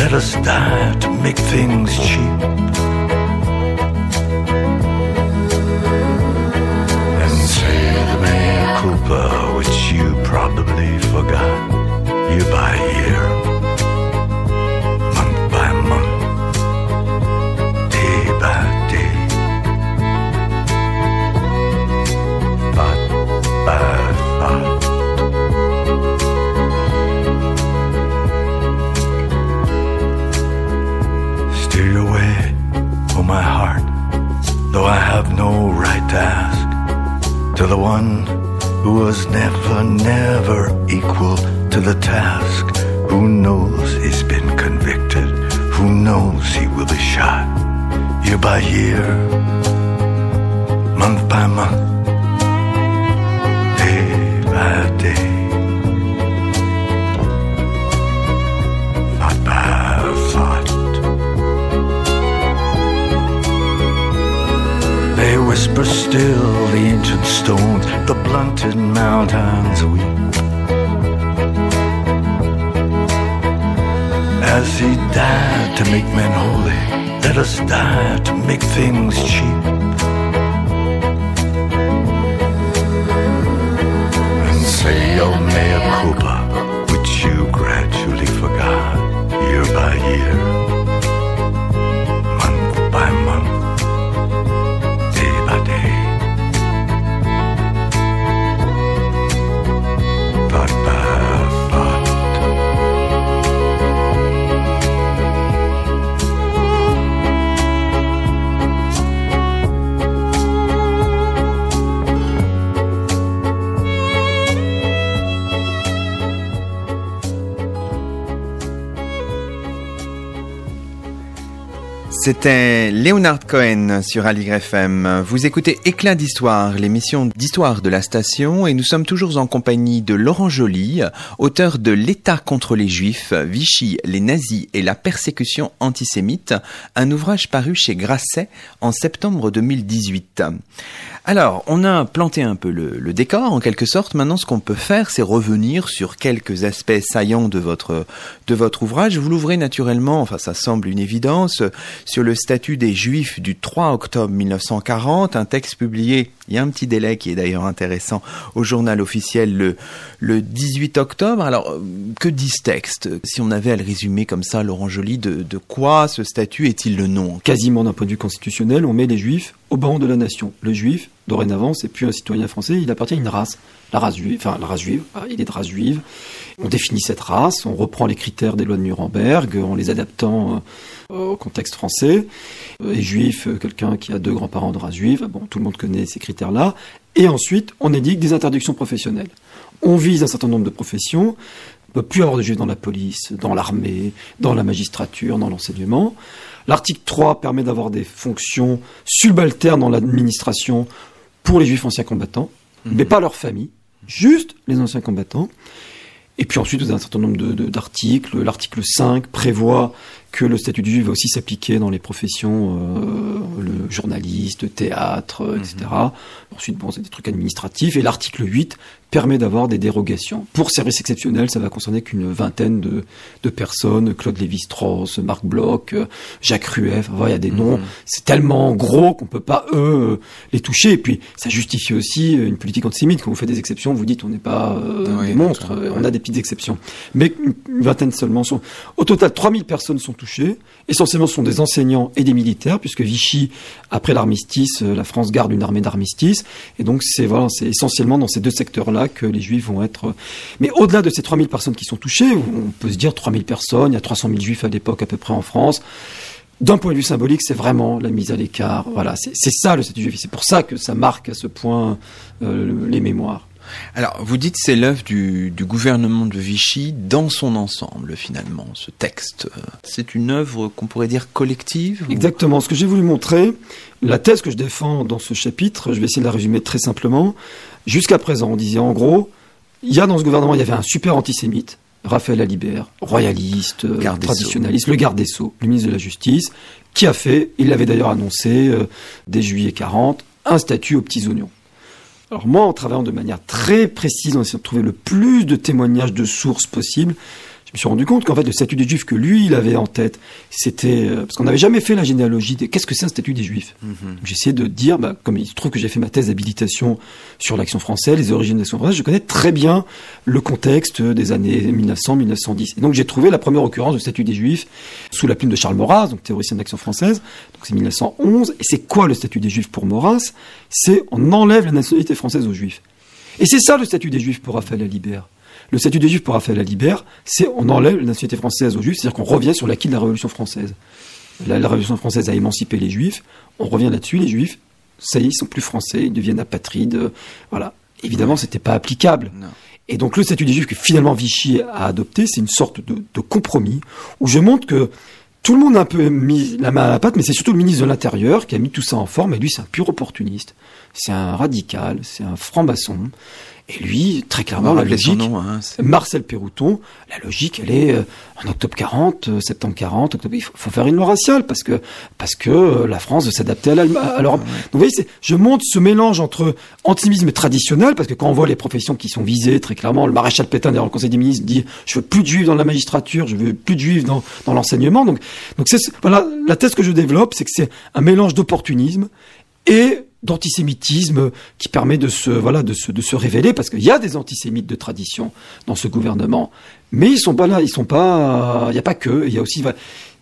let us die to make things cheap. And say the mea culpa, which you probably forgot, year by year, to the one who was never, never equal to the task, who knows he's been convicted, who knows he will be shot? Year by year, month by month, Still, the ancient stones, the blunted mountains weep. As he died to make men holy, let us die to make things cheap. C'était Leonard Cohen sur Aligre FM. Vous écoutez Éclat d'Histoire, l'émission d'histoire de la station, et nous sommes toujours en compagnie de Laurent Joly, auteur de L'État contre les Juifs, Vichy, les nazis et la persécution antisémite, un ouvrage paru chez Grasset en septembre 2018. Alors, on a planté un peu le, décor, en quelque sorte. Maintenant, ce qu'on peut faire, c'est revenir sur quelques aspects saillants de votre, de votre ouvrage. Vous l'ouvrez naturellement, enfin, ça semble une évidence, sur le statut des Juifs du 3 octobre 1940, un texte publié, il y a un petit délai qui est d'ailleurs intéressant, au journal officiel le, le 18 octobre. Alors, euh, que dit ce texte Si on avait à le résumer comme ça, Laurent Joly, de, de quoi ce statut est-il le nom? Quasiment d'un point de vue constitutionnel, on met les juifs au banc de la nation. Le juif, dorénavant, c'est plus un citoyen français, il appartient à une race. La race juive, enfin la race juive, ah, il est de race juive. On définit cette race, on reprend les critères des lois de Nuremberg en les adaptant euh, au contexte français. Euh, Et juif, euh, quelqu'un qui a deux grands-parents de race juive, bon, tout le monde connaît ces critères-là. Et ensuite, on édicte des interdictions professionnelles. On vise un certain nombre de professions. On ne peut plus avoir de juifs dans la police, dans l'armée, dans la magistrature, dans l'enseignement. L'article 3 permet d'avoir des fonctions subalternes dans l'administration pour les juifs anciens combattants, mais pas leurs familles, juste les anciens combattants. Et puis ensuite, vous avez un certain nombre de- de- d'articles. L'article 5 prévoit que le statut du juif va aussi s'appliquer dans les professions, euh, le journaliste, théâtre, etc. Ensuite, bon, c'est des trucs administratifs. Et l'article 8 permet d'avoir des dérogations. Pour services exceptionnels, ça va concerner qu'une vingtaine de, de personnes. Claude Lévi-Strauss, Marc Bloch, Jacques Rueff. Enfin, il y a des noms. C'est tellement gros qu'on peut pas, eux, les toucher. Et puis, ça justifie aussi une politique antisémite. Quand vous faites des exceptions, vous dites on n'est pas euh, Oui, des monstres. On a des petites exceptions. Mais une vingtaine seulement sont. Au total, 3000 personnes sont Essentiellement, ce sont des enseignants et des militaires, puisque Vichy, après l'armistice, euh, la France garde une armée d'armistice. Et donc, c'est voilà, c'est essentiellement dans ces deux secteurs-là que les Juifs vont être. euh, Mais au-delà de ces 3000 personnes qui sont touchées, on peut se dire 3000 personnes, il y a 300 000 Juifs à l'époque à peu près en France. D'un point de vue symbolique, c'est vraiment la mise à l'écart. Voilà, c'est c'est ça le statut juif. C'est pour ça que ça marque à ce point euh, les mémoires. Alors, vous dites c'est l'œuvre du, du gouvernement de Vichy dans son ensemble, finalement, ce texte. C'est une œuvre qu'on pourrait dire collective ou- Exactement. Ce que j'ai voulu montrer, la thèse que je défends dans ce chapitre, je vais essayer de la résumer très simplement. Jusqu'à présent, on disait en gros, il y a dans ce gouvernement, il y avait un super antisémite, Raphaël Alibert, royaliste, euh, Garde traditionnaliste, le garde des Sceaux, le ministre de la Justice, qui a fait, il l'avait d'ailleurs annoncé euh, dès juillet 40, un statut aux petits oignons. Alors moi, en travaillant de manière très précise, en essayant de trouver le plus de témoignages de sources possibles, je me suis rendu compte qu'en fait, le statut des Juifs que lui, il avait en tête, c'était... euh, parce qu'on n'avait jamais fait la généalogie des... Qu'est-ce que c'est un statut des Juifs? J'ai essayé de dire, bah, comme il se trouve que j'ai fait ma thèse d'habilitation sur l'action française, les origines de l'action française, je connais très bien le contexte des années 1900-1910. Et donc j'ai trouvé la première occurrence du statut des Juifs sous la plume de Charles Maurras, donc théoricien de l'action française. Donc c'est 1911. Et c'est quoi le statut des Juifs pour Maurras? C'est on enlève la nationalité française aux Juifs. Et c'est ça le statut des Juifs pour Raphaël Alibert. Le statut des Juifs pour Raphaël Alibert, c'est on enlève la nationalité française aux Juifs, c'est-à-dire qu'on revient sur l'acquis de la Révolution française. La, la Révolution française a émancipé les Juifs, on revient là-dessus, les Juifs ça y est, ils sont plus français, ils deviennent apatrides. euh, voilà. Évidemment, c'était pas applicable. Non. Et donc le statut des Juifs que finalement Vichy a adopté, c'est une sorte de, de compromis où je montre que tout le monde a un peu mis la main à la pâte, mais c'est surtout le ministre de l'Intérieur qui a mis tout ça en forme. Et lui, c'est un pur opportuniste, c'est un radical, c'est un franc-maçon. Et lui, très clairement, la logique, nom. Hein, Marcel Pérouton, la logique, elle est euh, en octobre 40, euh, septembre 40, octobre, il faut, faut faire une loi raciale parce que parce que euh, la France veut s'adapter à à l'Europe. Donc vous voyez, je montre ce mélange entre antisémitisme traditionnel parce que quand on voit les professions qui sont visées très clairement, le maréchal Pétain d'ailleurs le Conseil des ministres dit je veux plus de juifs dans la magistrature, je veux plus de juifs dans dans l'enseignement. Donc donc c'est voilà la thèse que je développe, c'est que c'est un mélange d'opportunisme et d'antisémitisme qui permet de se voilà de se de se révéler parce qu'il y a des antisémites de tradition dans ce gouvernement mais ils sont pas là ils sont pas il y a pas que il y a aussi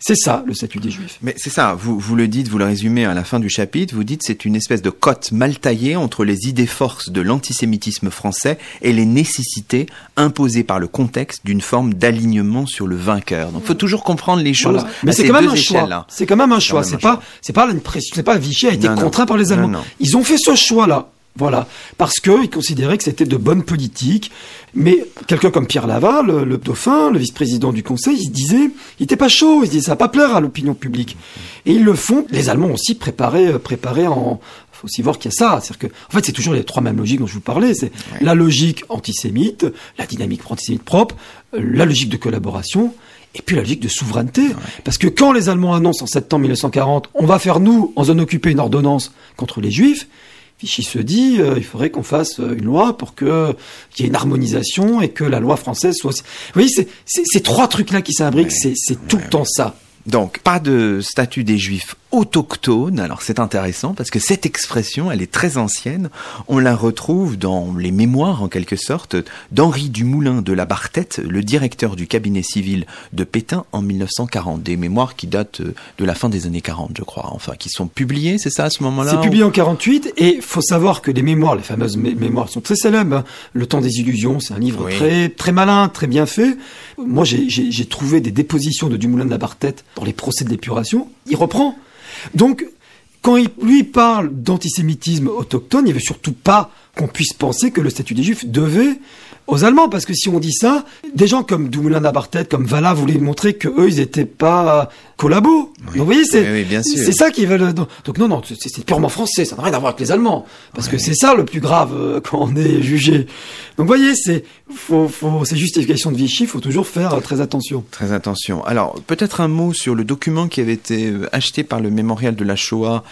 c'est ça le statut des juifs Mais c'est ça, vous, vous le dites, vous le résumez à la fin du chapitre, vous dites c'est une espèce de cote mal taillée entre les idées forces de l'antisémitisme français et les nécessités imposées par le contexte d'une forme d'alignement sur le vainqueur. Donc faut toujours comprendre les choses Voilà. mais c'est ces quand même un choix c'est quand même un choix c'est pas c'est pas une pression c'est pas Vichy a été Non, non. contraint par les Allemands non. ils ont fait ce choix là voilà, parce que ils considéraient que c'était de bonne politique. Mais quelqu'un comme Pierre Laval, le, le dauphin, le vice-président du Conseil, il se disait, il était pas chaud, il se disait ça va pas plaire à l'opinion publique. Et ils le font. Les Allemands aussi préparé, euh, préparé en. Faut aussi voir qu'il y a ça, c'est-à-dire que, en fait, c'est toujours les trois mêmes logiques dont je vous parlais. C'est la logique antisémite, la dynamique antisémite propre, euh, la logique de collaboration. Et puis la logique de souveraineté. Parce que quand les Allemands annoncent en septembre 1940, on va faire nous, en zone occupée, une ordonnance contre les Juifs, Vichy se dit, euh, il faudrait qu'on fasse euh, une loi pour que qu'il y ait une harmonisation et que la loi française soit. Vous voyez, c'est c'est- ces trois trucs-là qui s'imbriquent, c'est c'est tout le temps ça. Donc, pas de statut des juifs autochtones. Alors, c'est intéressant parce que cette expression, elle est très ancienne. On la retrouve dans les mémoires, en quelque sorte, d'Henri Dumoulin de la Bartette, le directeur du cabinet civil de Pétain en 1940. Des mémoires qui datent euh, de la fin des années 40, je crois. Enfin, qui sont publiées, c'est ça, à ce moment-là C'est publié en 48 et faut savoir que les mémoires, les fameuses mé- mémoires sont très célèbres. hein. Le temps des illusions, c'est un livre Oui. très très malin, très bien fait. Moi, j'ai- trouvé des dépositions de Dumoulin de la Bartette les procès de l'épuration. Il reprend. Donc, quand il, lui parle d'antisémitisme autochtone, il veut surtout pas qu'on puisse penser que le statut des Juifs devait aux Allemands, parce que si on dit ça, des gens comme Dumoulin Bartette, comme Vala voulaient montrer que eux, ils étaient pas collabos. Donc, vous voyez, c'est Oui, oui, ça qu'ils veulent. Donc, non, non, c'est c'est purement français, ça n'a rien à voir avec les Allemands, parce que c'est ça le plus grave euh, [laughs] quand on est jugé. Donc, vous voyez, c'est faut, faut, ces justifications de Vichy, faut toujours faire euh, très attention. Très attention. Alors, peut-être un mot sur le document qui avait été euh, acheté par le mémorial de la Shoah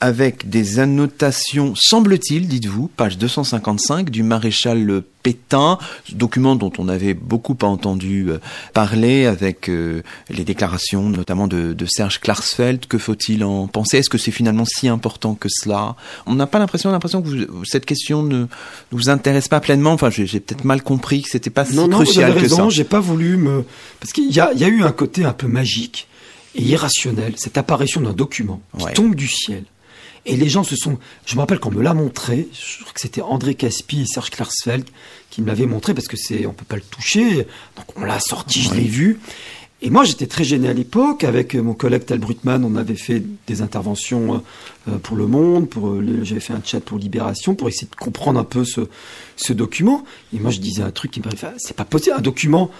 avec des annotations, semble-t-il, dites-vous, page 255 du maréchal Pétain, document dont on avait beaucoup entendu euh, parler avec euh, les déclarations notamment de, de Serge Klarsfeld. Que faut-il en penser? Est-ce que c'est finalement si important que cela? On n'a pas l'impression, l'impression que vous- cette question ne, ne vous intéresse pas pleinement. Enfin, j'ai peut-être mal compris que c'était pas si non, non, vous crucial avez que ça. raison, j'ai pas voulu me. Parce qu'il y y a eu un côté un peu magique et irrationnel, cette apparition d'un document qui Ouais. tombe du ciel. Et les gens se sont. Je me rappelle qu'on me l'a montré. Je crois que c'était André Caspi et Serge Klarsfeld qui me l'avaient montré parce que c'est, on peut pas le toucher. Donc on l'a sorti, je l'ai vu. Et moi, j'étais très gêné à l'époque. Avec euh, mon collègue Tal Brutman, on avait fait des interventions euh, euh, pour Le Monde, pour j'avais fait un chat pour Libération, pour essayer de comprendre un peu ce, ce document. Et moi, je disais un truc qui me c'est pas possible. Un document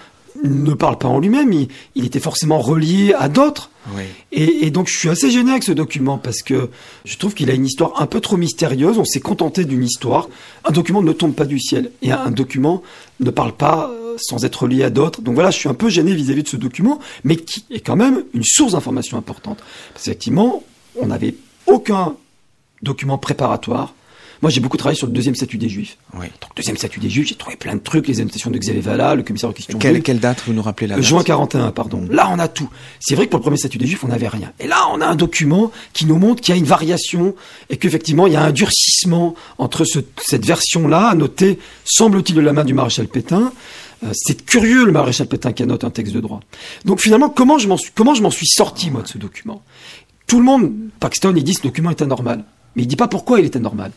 ne parle pas en lui-même. Il, il était forcément relié à d'autres. Oui. Et, et donc je suis assez gêné avec ce document parce que je trouve qu'il a une histoire un peu trop mystérieuse. On s'est contenté d'une histoire. Un document ne tombe pas du ciel et un, un document ne parle pas euh, sans être relié à d'autres. Donc voilà, je suis un peu gêné vis-à-vis de ce document, mais qui est quand même une source d'information importante. Parce qu'effectivement, on n'avait aucun document préparatoire. Moi, j'ai beaucoup travaillé sur le deuxième statut des Juifs. Oui. Donc, deuxième statut des Juifs, j'ai trouvé plein de trucs, les annotations de Xavier Vallat, le commissaire aux questions Quelle, quelle date vous nous rappelez la Euh, Juin 41, pardon. Là, on a tout. C'est vrai que pour le premier statut des Juifs, on n'avait rien. Et là, on a un document qui nous montre qu'il y a une variation et qu'effectivement, il y a un durcissement entre ce- cette version-là, notée, semble-t-il, de la main du maréchal Pétain. Euh, c'est curieux, le maréchal Pétain qui annote un texte de droit. Donc finalement, comment je m'en suis, comment je m'en suis sorti, moi, de ce document? Tout le monde, Paxton, il dit ce document est anormal. Mais il dit pas pourquoi il est anormal.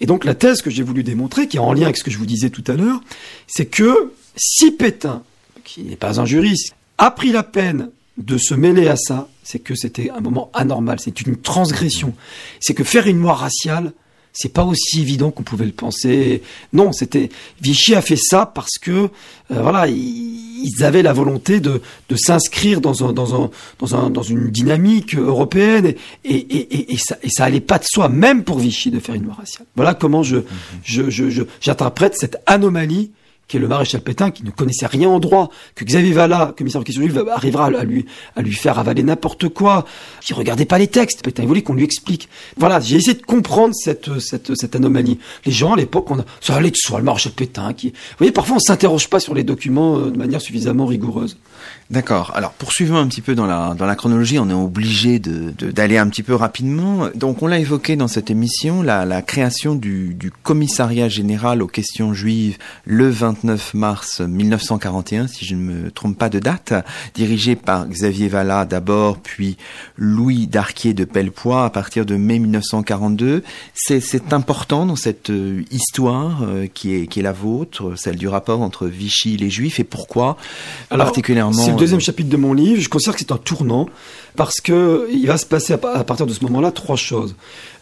Et donc la thèse que j'ai voulu démontrer, qui est en lien avec ce que je vous disais tout à l'heure, c'est que si Pétain, qui n'est pas un juriste, a pris la peine de se mêler à ça, c'est que c'était un moment anormal, c'est une transgression. C'est que faire une loi raciale, c'est pas aussi évident qu'on pouvait le penser. Non, c'était Vichy a fait ça parce que euh, voilà, ils avaient la volonté de, de s'inscrire dans un, dans un dans un dans une dynamique européenne et et, et, et, ça et ça allait pas de soi même pour Vichy de faire une loi raciale. Voilà comment je je je j'interprète cette anomalie qui est le maréchal Pétain, qui ne connaissait rien en droit, que Xavier Vallat, commissaire de questions juives, arrivera à lui, à lui faire avaler n'importe quoi, qui regardait pas les textes. Pétain, il voulait qu'on lui explique. Voilà, j'ai essayé de comprendre cette, cette, cette anomalie. Les gens, à l'époque, on a, ça allait de soi, le maréchal Pétain, qui, vous voyez, parfois on s'interroge pas sur les documents euh, de manière suffisamment rigoureuse. D'accord. Alors poursuivons un petit peu dans la dans la chronologie. On est obligé de d'aller un petit peu rapidement. Donc on l'a évoqué dans cette émission, la, la création du, du commissariat général aux questions juives le 29 mars 1941, si je ne me trompe pas de date, dirigé par Xavier Vallat d'abord, puis Louis Darquier de Pellepoix à partir de mai 1942. C'est c'est important dans cette euh, histoire euh, qui est qui est la vôtre, celle du rapport entre Vichy et les Juifs et pourquoi Alors, particulièrement deuxième chapitre de mon livre. Je considère que c'est un tournant parce que il va se passer à, partir de ce moment-là trois choses.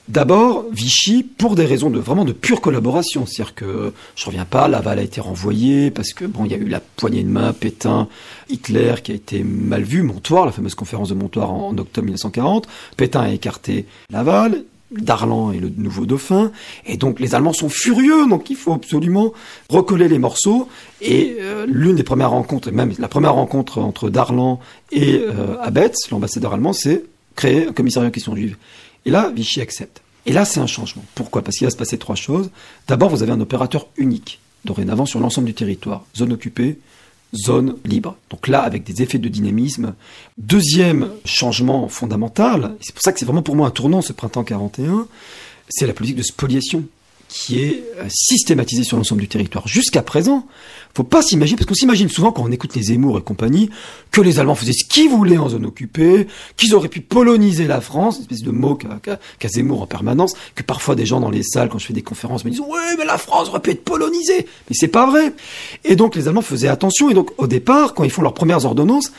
D'abord, Vichy, pour des raisons de vraiment de pure collaboration, c'est-à-dire que je reviens pas, Laval a été renvoyé parce que bon, il y a eu la poignée de main, Pétain, Hitler qui a été mal vu, Montoire, la fameuse conférence de Montoire en, en octobre 1940, Pétain a écarté Laval, Darlan est le nouveau dauphin, et donc les Allemands sont furieux, donc il faut absolument recoller les morceaux. Et euh, l'une des premières rencontres, et même la première rencontre entre Darlan et euh, Abetz, l'ambassadeur allemand, c'est créer un commissariat question juive. Et là, Vichy accepte. Et là, c'est un changement. Pourquoi? Parce qu'il va se passer trois choses. D'abord, vous avez un opérateur unique, dorénavant sur l'ensemble du territoire, zone occupée, zone libre. Donc là, avec des effets de dynamisme. Deuxième changement fondamental, c'est pour ça que c'est vraiment pour moi un tournant ce printemps 41, c'est la politique de spoliation qui est euh, systématisée sur l'ensemble du territoire. Jusqu'à présent, faut pas s'imaginer, parce qu'on s'imagine souvent quand on écoute les Zemmour et compagnie, que les Allemands faisaient ce qu'ils voulaient en zone occupée, qu'ils auraient pu poloniser la France, une espèce de mot qu'a qu qu Zemmour en permanence, que parfois des gens dans les salles, quand je fais des conférences, me disent « Ouais, mais la France aurait pu être polonisée !» Mais c'est pas vrai Et donc les Allemands faisaient attention, et donc au départ, quand ils font leurs premières ordonnances,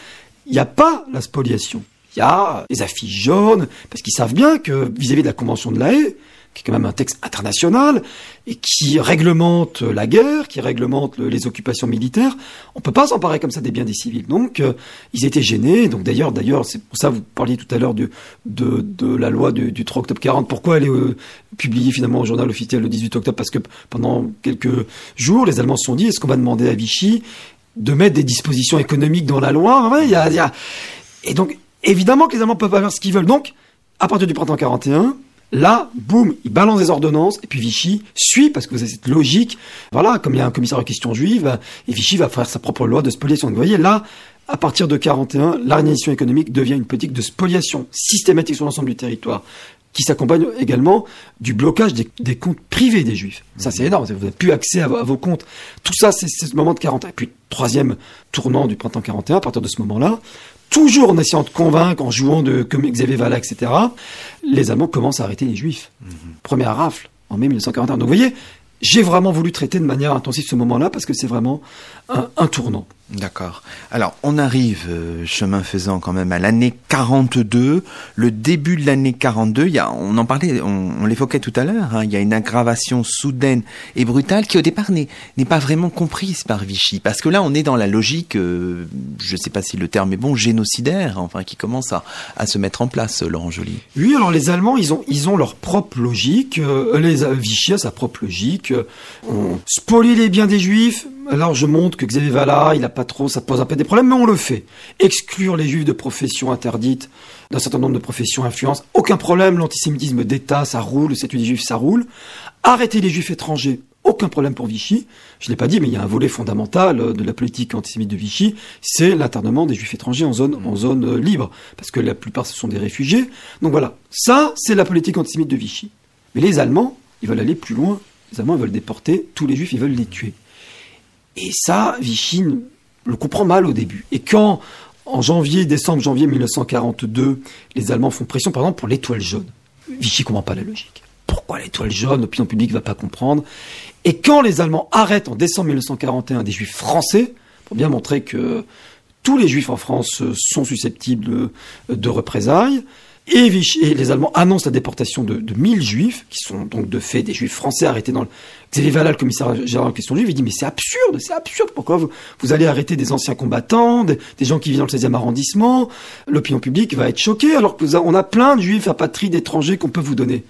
il n'y a pas la spoliation. Il y a les affiches jaunes, parce qu'ils savent bien que vis-à-vis -vis de la Convention de la Haye, qui est quand même un texte international et qui réglemente la guerre, qui réglemente le, les occupations militaires. On peut pas s'emparer comme ça des biens des civils. Donc euh, ils étaient gênés. Donc d'ailleurs, d'ailleurs, c'est pour ça vous parliez tout à l'heure de, de, la loi du, du 3 octobre 40. Pourquoi elle est euh, publiée finalement au journal officiel le 18 octobre? Parce que pendant quelques jours, les Allemands se sont dit est-ce qu'on va demander à Vichy de mettre des dispositions économiques dans la loi? Ouais, y a... Et donc évidemment que les Allemands peuvent pas faire ce qu'ils veulent. Donc à partir du printemps 41 Là, boum, il balance des ordonnances, et puis Vichy suit, parce que vous avez cette logique. Voilà, comme il y a un commissaire aux questions juives, et Vichy va faire sa propre loi de spoliation. Vous voyez, là, à partir de 41, l'organisation économique devient une politique de spoliation systématique sur l'ensemble du territoire qui s'accompagne également du blocage des, des, comptes privés des juifs. Ça, c'est énorme. Vous n'avez plus accès à, à, vos comptes. Tout ça, c'est ce moment de 41. Et puis, troisième tournant du printemps 41, à partir de ce moment-là, toujours en essayant de convaincre, en jouant de comme Xavier Vallat, etc., les Allemands commencent à arrêter les Juifs. Mmh. Première rafle en mai 1941. Donc vous voyez, j'ai vraiment voulu traiter de manière intensive ce moment-là parce que c'est vraiment un, un tournant. D'accord. Alors, on arrive, euh, chemin faisant, quand même à l'année 42. Le début de l'année 42, il y a, on en parlait, on, l'évoquait tout à l'heure, hein, il y a une aggravation soudaine et brutale qui, au départ, n'est pas vraiment comprise par Vichy. Parce que là, on est dans la logique, euh, je ne sais pas si le terme est bon, génocidaire, enfin, qui commence à, à se mettre en place, Laurent Joly. Oui, alors les Allemands, ils ont, ils ont leur propre logique. Euh, les, Vichy a sa propre logique. On spolie les biens des Juifs, alors je montre que Xavier Vallat, il a pas trop, ça pose un peu des problèmes, mais on le fait. Exclure les juifs de professions interdites, d'un certain nombre de professions influences, aucun problème, l'antisémitisme d'État, ça roule, le statut des juifs, ça roule. Arrêter les juifs étrangers, aucun problème pour Vichy. Je l'ai pas dit, mais il y a un volet fondamental de la politique antisémite de Vichy, c'est l'internement des juifs étrangers en zone, en zone libre, parce que la plupart ce sont des réfugiés. Donc voilà, ça c'est la politique antisémite de Vichy. Mais les Allemands, ils veulent aller plus loin. Les Allemands ils veulent déporter tous les juifs, ils veulent les tuer. Et ça, Vichy le comprend mal au début. Et quand, en janvier, décembre, janvier 1942, les Allemands font pression, par exemple, pour l'étoile jaune, Vichy comprend pas la logique. Pourquoi l'étoile jaune L'opinion publique va pas comprendre. Et quand les Allemands arrêtent en décembre 1941 des Juifs français, pour bien montrer que tous les juifs en France sont susceptibles de représailles. Et, les Allemands annoncent la déportation de, de 1000 juifs, qui sont donc de fait des juifs français arrêtés dans le... Xavier Vallat, le commissaire général en question juive, il dit mais c'est absurde, c'est absurde, pourquoi vous, allez arrêter des anciens combattants, des, gens qui vivent dans le 16e arrondissement, l'opinion publique va être choquée, alors vous a- plein de juifs apatrides étrangers qu'on peut vous donner.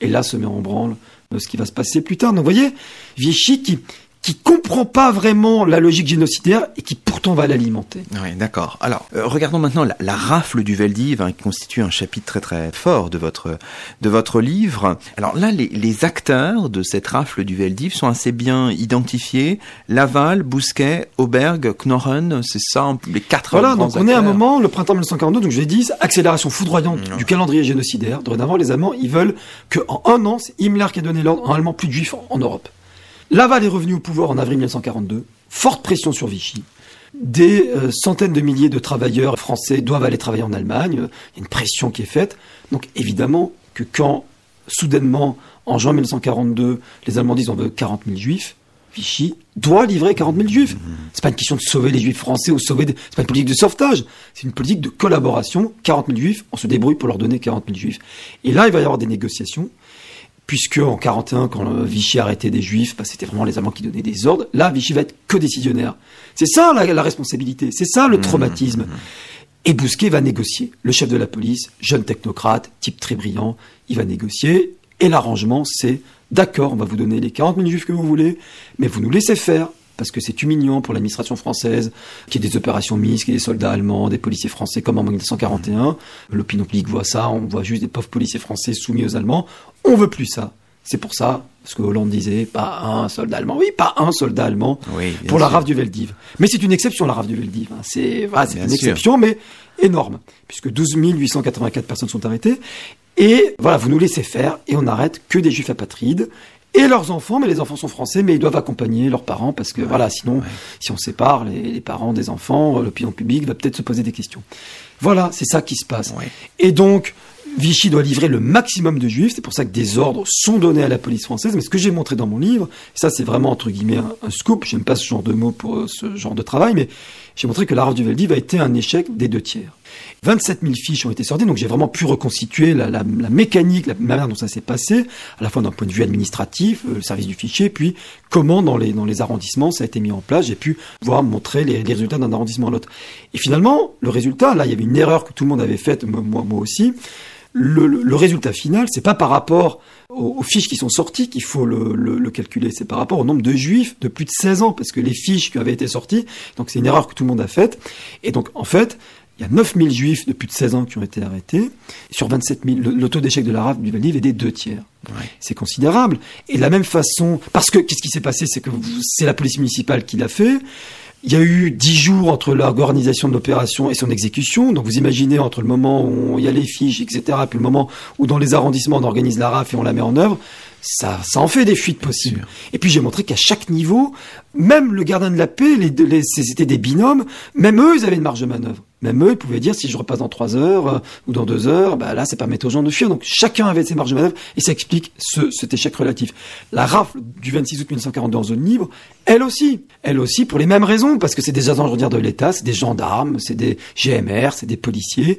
Et là se met en branle ce qui va se passer plus tard. Donc vous voyez, Vichy qui qui comprend pas vraiment la logique génocidaire et qui pourtant va l'alimenter. Oui, d'accord. Alors, euh, regardons maintenant la, la rafle du Veldiv, hein, qui constitue un chapitre très très fort de votre de votre livre. Alors là, les, les acteurs de cette rafle du Veldiv sont assez bien identifiés. Laval, Bousquet, Auberg, Knorren, c'est ça, les quatre. Voilà, donc on est à un moment, le printemps 1942, donc je l'ai dit, accélération foudroyante Mmh. du calendrier génocidaire. Dorénavant, les Allemands, ils veulent qu'en un an, c'est Himmler qui a donné l'ordre, en allemand, plus de juifs en, en Europe. Laval est revenu au pouvoir en avril 1942, forte pression sur Vichy. Des euh, centaines de milliers de travailleurs français doivent aller travailler en Allemagne. Il y a une pression qui est faite. Donc évidemment que quand, soudainement, en juin 1942, les Allemands disent on veut 40 000 juifs, Vichy doit livrer 40 000 juifs. C'est pas une question de sauver les juifs français ou sauver. des- C'est pas une politique de sauvetage. C'est une politique de collaboration. 40 000 juifs, on se débrouille pour leur donner 40 000 juifs. Et là, il va y avoir des négociations. Puisque en 41, quand Vichy arrêtait des juifs, bah, c'était vraiment les Allemands qui donnaient des ordres. Là, Vichy va être que décisionnaire. C'est ça la, la responsabilité. C'est ça le traumatisme. Et Bousquet va négocier. Le chef de la police, jeune technocrate, type très brillant, il va négocier. Et l'arrangement, c'est d'accord, on va vous donner les 40 000 juifs que vous voulez, mais vous nous laissez faire. Parce que c'est humiliant pour l'administration française, qu'il y ait des opérations mises, qu'il y ait des soldats allemands, des policiers français comme en 1941. L'opinion publique voit ça, on voit juste des pauvres policiers français soumis aux Allemands. On veut plus ça. C'est pour ça, ce que Hollande disait, pas un soldat allemand. Oui, pas un soldat allemand Oui, pour la rafle du Veldiv. Mais c'est une exception, la rafle du Veldiv. hein. C'est voilà, une sûr. exception, mais énorme, puisque 12 884 personnes sont arrêtées. Et voilà, vous nous laissez faire, et on n'arrête que des juifs apatrides et leurs enfants, mais les enfants sont français, mais ils doivent accompagner leurs parents, parce que voilà, sinon, si on sépare les, les parents des enfants, euh, l'opinion publique va peut-être se poser des questions. Voilà, c'est ça qui se passe. Ouais. Et donc, Vichy doit livrer le maximum de juifs, c'est pour ça que des ordres sont donnés à la police française, mais ce que j'ai montré dans mon livre, et ça c'est vraiment entre guillemets un, un scoop, j'aime pas ce genre de mots pour euh, ce genre de travail, mais j'ai montré que la rafle du Veldiv a été un échec des deux tiers. 27 000 fiches ont été sorties, donc j'ai vraiment pu reconstituer la, mécanique, la manière dont ça s'est passé, à la fois d'un point de vue administratif, euh, le service du fichier, puis comment dans les, arrondissements ça a été mis en place. J'ai pu voir montrer les, résultats d'un arrondissement à l'autre. Et finalement, le résultat, là, il y avait une erreur que tout le monde avait faite, moi, aussi. Le, résultat final, c'est pas par rapport aux, fiches qui sont sorties qu'il faut le- le calculer, c'est par rapport au nombre de juifs de plus de 16 ans, parce que les fiches qui avaient été sorties, donc c'est une erreur que tout le monde a faite. Et donc, en fait, il y a 9000 juifs de plus de 16 ans qui ont été arrêtés. Sur 27 000, le, le taux d'échec de la rafle du Veldiv est des deux tiers. C'est considérable. Et de la même façon, parce que qu'est-ce qui s'est passé, c'est que c'est la police municipale qui l'a fait. Il y a eu dix jours entre l'organisation de l'opération et son exécution. Donc vous imaginez entre le moment où il y a les fiches, etc., puis le moment où dans les arrondissements on organise la RAF et on la met en œuvre, ça, ça en fait des fuites possibles. Et puis j'ai montré qu'à chaque niveau, même le gardien de la paix, les, les, c'était des binômes, même eux, ils avaient une marge de manœuvre. Même eux, ils pouvaient dire si je repasse dans trois heures euh, ou dans deux heures, bah là, c'est permettre aux gens de fuir. Donc chacun avait ses marges de manœuvre et ça explique ce, cet échec relatif. La rafle du 26 août 1942 en zone libre, elle aussi, elle aussi pour les mêmes raisons, parce que c'est des agents de l'État, c'est des gendarmes, c'est des GMR, c'est des policiers.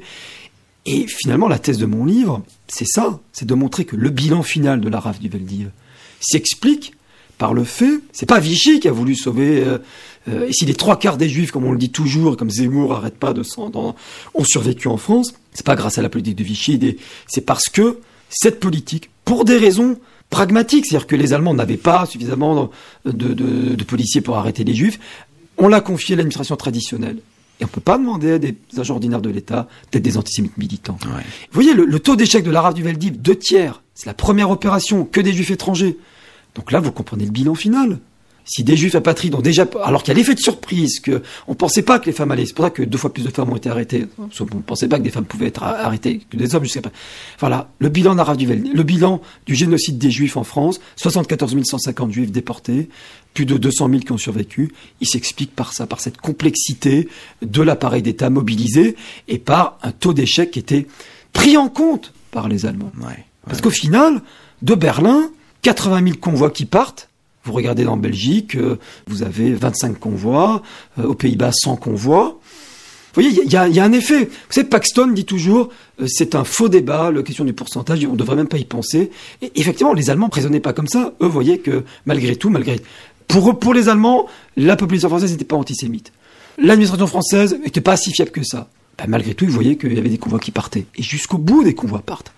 Et finalement, la thèse de mon livre, c'est ça, c'est de montrer que le bilan final de la rafle du Veldiv s'explique par le fait, c'est pas Vichy qui a voulu sauver, euh, euh, et si les trois quarts des juifs, comme on le dit toujours, comme Zemmour arrête pas de s'en, ont survécu en France, c'est pas grâce à la politique de Vichy, c'est parce que cette politique, pour des raisons pragmatiques, c'est-à-dire que les Allemands n'avaient pas suffisamment de, de- de policiers pour arrêter les juifs, on l'a confié à l'administration traditionnelle. Et on peut pas demander à des agents ordinaires de l'État d'être des antisémites militants. Ouais. Vous voyez, le, le taux d'échec de la rafle du Veldiv, deux tiers. C'est la première opération, que des juifs étrangers. Donc là, vous comprenez le bilan final. Si des juifs apatrides ont déjà, alors qu'il y a l'effet de surprise, que on pensait pas que les femmes allaient, c'est pour ça que deux fois plus de femmes ont été arrêtées. Parce qu'on pensait pas que des femmes pouvaient être a- arrêtées que des hommes jusqu'à pas. Voilà. Le bilan de la rafle du Veldiv, le bilan du génocide des juifs en France, 74 150 juifs déportés, plus de 200 000 qui ont survécu, il s'explique par ça, par cette complexité de l'appareil d'État mobilisé et par un taux d'échec qui était pris en compte par les Allemands. Ouais. Parce qu'au final, de Berlin, 80 000 convois qui partent. Vous regardez en Belgique, euh, vous avez 25 convois, euh, aux Pays-Bas 100 convois. Vous voyez, il y, a, un effet. Vous savez, Paxton dit toujours, euh, c'est un faux débat, la question du pourcentage, on ne devrait même pas y penser. Et effectivement, les Allemands ne raisonnaient pas comme ça. Eux voyaient que malgré tout, malgré pour pour les Allemands, la population française n'était pas antisémite. L'administration française n'était pas si fiable que ça. Ben, malgré tout, ils voyaient qu'il y avait des convois qui partaient. Et jusqu'au bout des convois partent.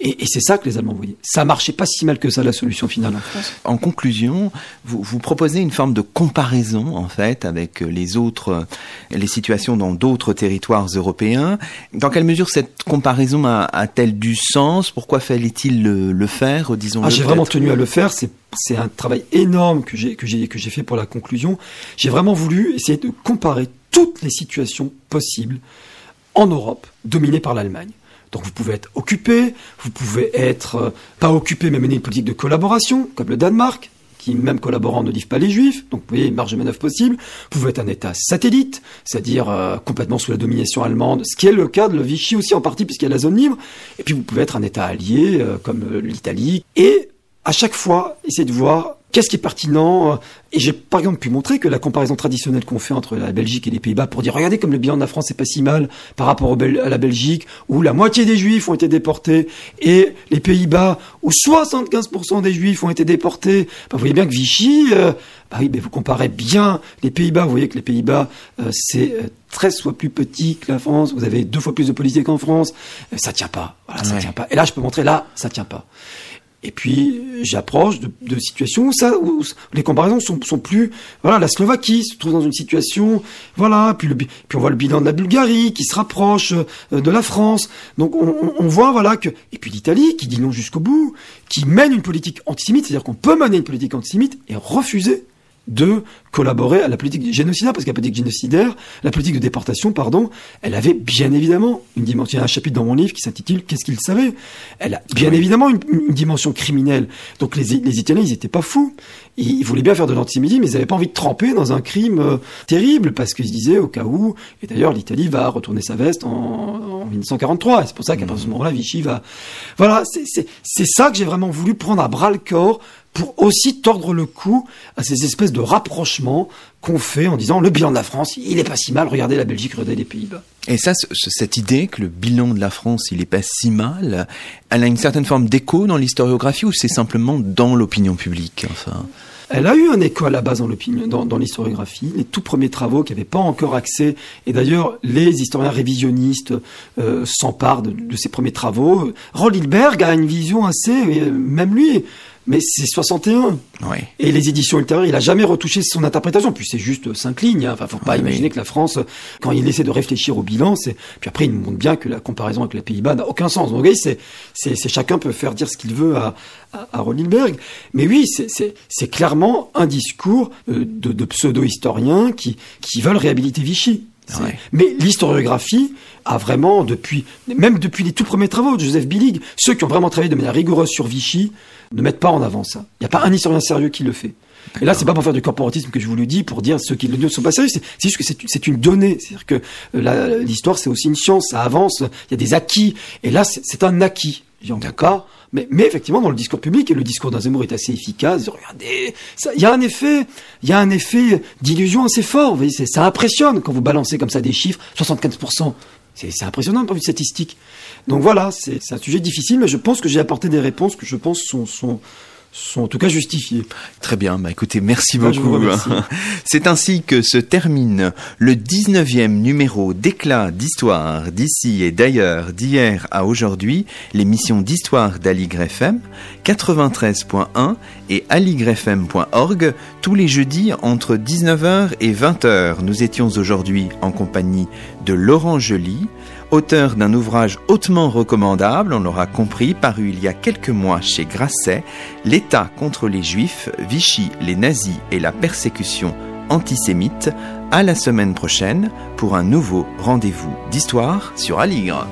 Et, et c'est ça que les Allemands voyaient. Ça marchait pas si mal que ça, la solution finale en France. En conclusion, vous, vous proposez une forme de comparaison, en fait, avec les autres, les situations dans d'autres territoires européens. Dans quelle mesure cette comparaison a-t-elle du sens? Pourquoi fallait-il le, le, faire, disons ah, J'ai vraiment tenu à le faire. C'est c'est un travail énorme que j'ai que j'ai que j'ai fait pour la conclusion. J'ai vraiment voulu essayer de comparer toutes les situations possibles en Europe dominées par l'Allemagne. Donc vous pouvez être occupé, vous pouvez être euh, pas occupé mais mener une politique de collaboration, comme le Danemark, qui même collaborant ne livre pas les juifs, donc vous voyez marge de manœuvre possible. Vous pouvez être un État satellite, c'est-à-dire euh, complètement sous la domination allemande, ce qui est le cas de Vichy aussi en partie puisqu'il y a la zone libre. Et puis vous pouvez être un État allié euh, comme l'Italie. Et à chaque fois, essayer de voir Qu'est-ce qui est pertinent euh, Et j'ai par exemple pu montrer que la comparaison traditionnelle qu'on fait entre la Belgique et les Pays-Bas pour dire regardez comme le bilan de la France c'est pas si mal par rapport à la Belgique où la moitié des Juifs ont été déportés et les Pays-Bas où 75% des Juifs ont été déportés. Bah, vous voyez bien que Vichy, euh, bah oui, mais vous comparez bien les Pays-Bas. Vous voyez que les Pays-Bas euh, c'est 13 fois plus petit que la France. Vous avez deux fois plus de policiers qu'en France. ça tient pas. Voilà, ça tient pas. Et là je peux montrer là ça tient pas. Et puis j'approche de, de, situations où, ça, où les comparaisons sont, sont, plus. Voilà, la Slovaquie se trouve dans une situation. Voilà, puis, le, puis on voit le bilan de la Bulgarie qui se rapproche euh, de la France. Donc on, on voit voilà que et puis l'Italie qui dit non jusqu'au bout, qui mène une politique antisémite, c'est-à-dire qu'on peut mener une politique antisémite et refuser de collaborer à la politique génocidaire, parce que la politique génocidaire, la politique de déportation, pardon, elle avait bien évidemment une dimension. Il y a un chapitre dans mon livre qui s'intitule Qu'est-ce qu'il savait? Elle a bien évidemment une, dimension criminelle. Donc les, les Italiens, ils étaient pas fous. Ils, voulaient bien faire de l'antisémitisme, mais ils n'avaient pas envie de tremper dans un crime euh, terrible, parce qu'ils se disaient au cas où. Et d'ailleurs, l'Italie va retourner sa veste en, en 1943. Et c'est pour ça qu'à partir de ce moment-là, Vichy va. Voilà, c'est ça que j'ai vraiment voulu prendre à bras le corps pour aussi tordre le cou à ces espèces de rapprochements qu'on fait en disant le bilan de la France, il est pas si mal, regardez la Belgique, regardez les Pays-Bas. Et ça, cette idée que le bilan de la France, il est pas si mal, elle a une certaine forme d'écho dans l'historiographie ou c'est simplement dans l'opinion publique enfin? Elle a eu un écho à la base dans l'opinion, dans, l'historiographie. Les tout premiers travaux qui n'avaient pas encore accès, et d'ailleurs les historiens révisionnistes euh, s'emparent de, de, ces premiers travaux. Roll Hilberg a une vision assez, euh, même lui, mais c'est 61. Oui. Et les éditions ultérieures, il a jamais retouché son interprétation. Puis c'est juste cinq lignes. Hein. Enfin, faut pas imaginer que la France, quand il essaie de réfléchir au bilan, c'est. Puis après, il nous montre bien que la comparaison avec les Pays-Bas n'a aucun sens. Donc, c'est, c'est, c'est chacun peut faire dire ce qu'il veut à, à, à Mais oui, c'est, c'est, c'est clairement un discours euh, de, de pseudo-historiens qui, qui veulent réhabiliter Vichy. Mais l'historiographie a vraiment, depuis, même depuis les tout premiers travaux de Joseph Billig, ceux qui ont vraiment travaillé de manière rigoureuse sur Vichy, ne mettent pas en avant ça. Il n'y a pas un historien sérieux qui le fait. Et là, c'est pas pour faire du corporatisme que je vous le dis, pour dire ceux qui le disent ne sont pas sérieux. C'est juste que c'est une donnée. C'est-à-dire que euh, l'histoire, c'est aussi une science. Ça avance. Il y a des acquis. Et là, c'est un acquis. D'accord. Mais, mais effectivement, dans le discours public, et le discours d'un Zemmour est assez efficace. Regardez, il y a un effet, il y a un effet d'illusion assez fort. Vous voyez, ça impressionne quand vous balancez comme ça des chiffres. 75%. C'est impressionnant point de vue statistique. Donc voilà, c'est un sujet difficile, mais je pense que j'ai apporté des réponses que je pense sont, sont, sont en tout cas justifiées. Très bien, bah écoutez, merci beaucoup. [laughs] C'est ainsi que se termine le 19e numéro d'éclat d'histoire d'ici et d'ailleurs, d'hier à aujourd'hui, l'émission d'histoire d'Aligre FM 93.1 et aligrefm.org tous les jeudis entre 19h et 20h. Nous étions aujourd'hui en compagnie de Laurent Joly, auteur d'un ouvrage hautement recommandable, on l'aura compris, paru il y a quelques mois chez Grasset, L'État contre les Juifs, Vichy, les nazis et la persécution antisémite, à la semaine prochaine pour un nouveau rendez-vous d'histoire sur Aligre.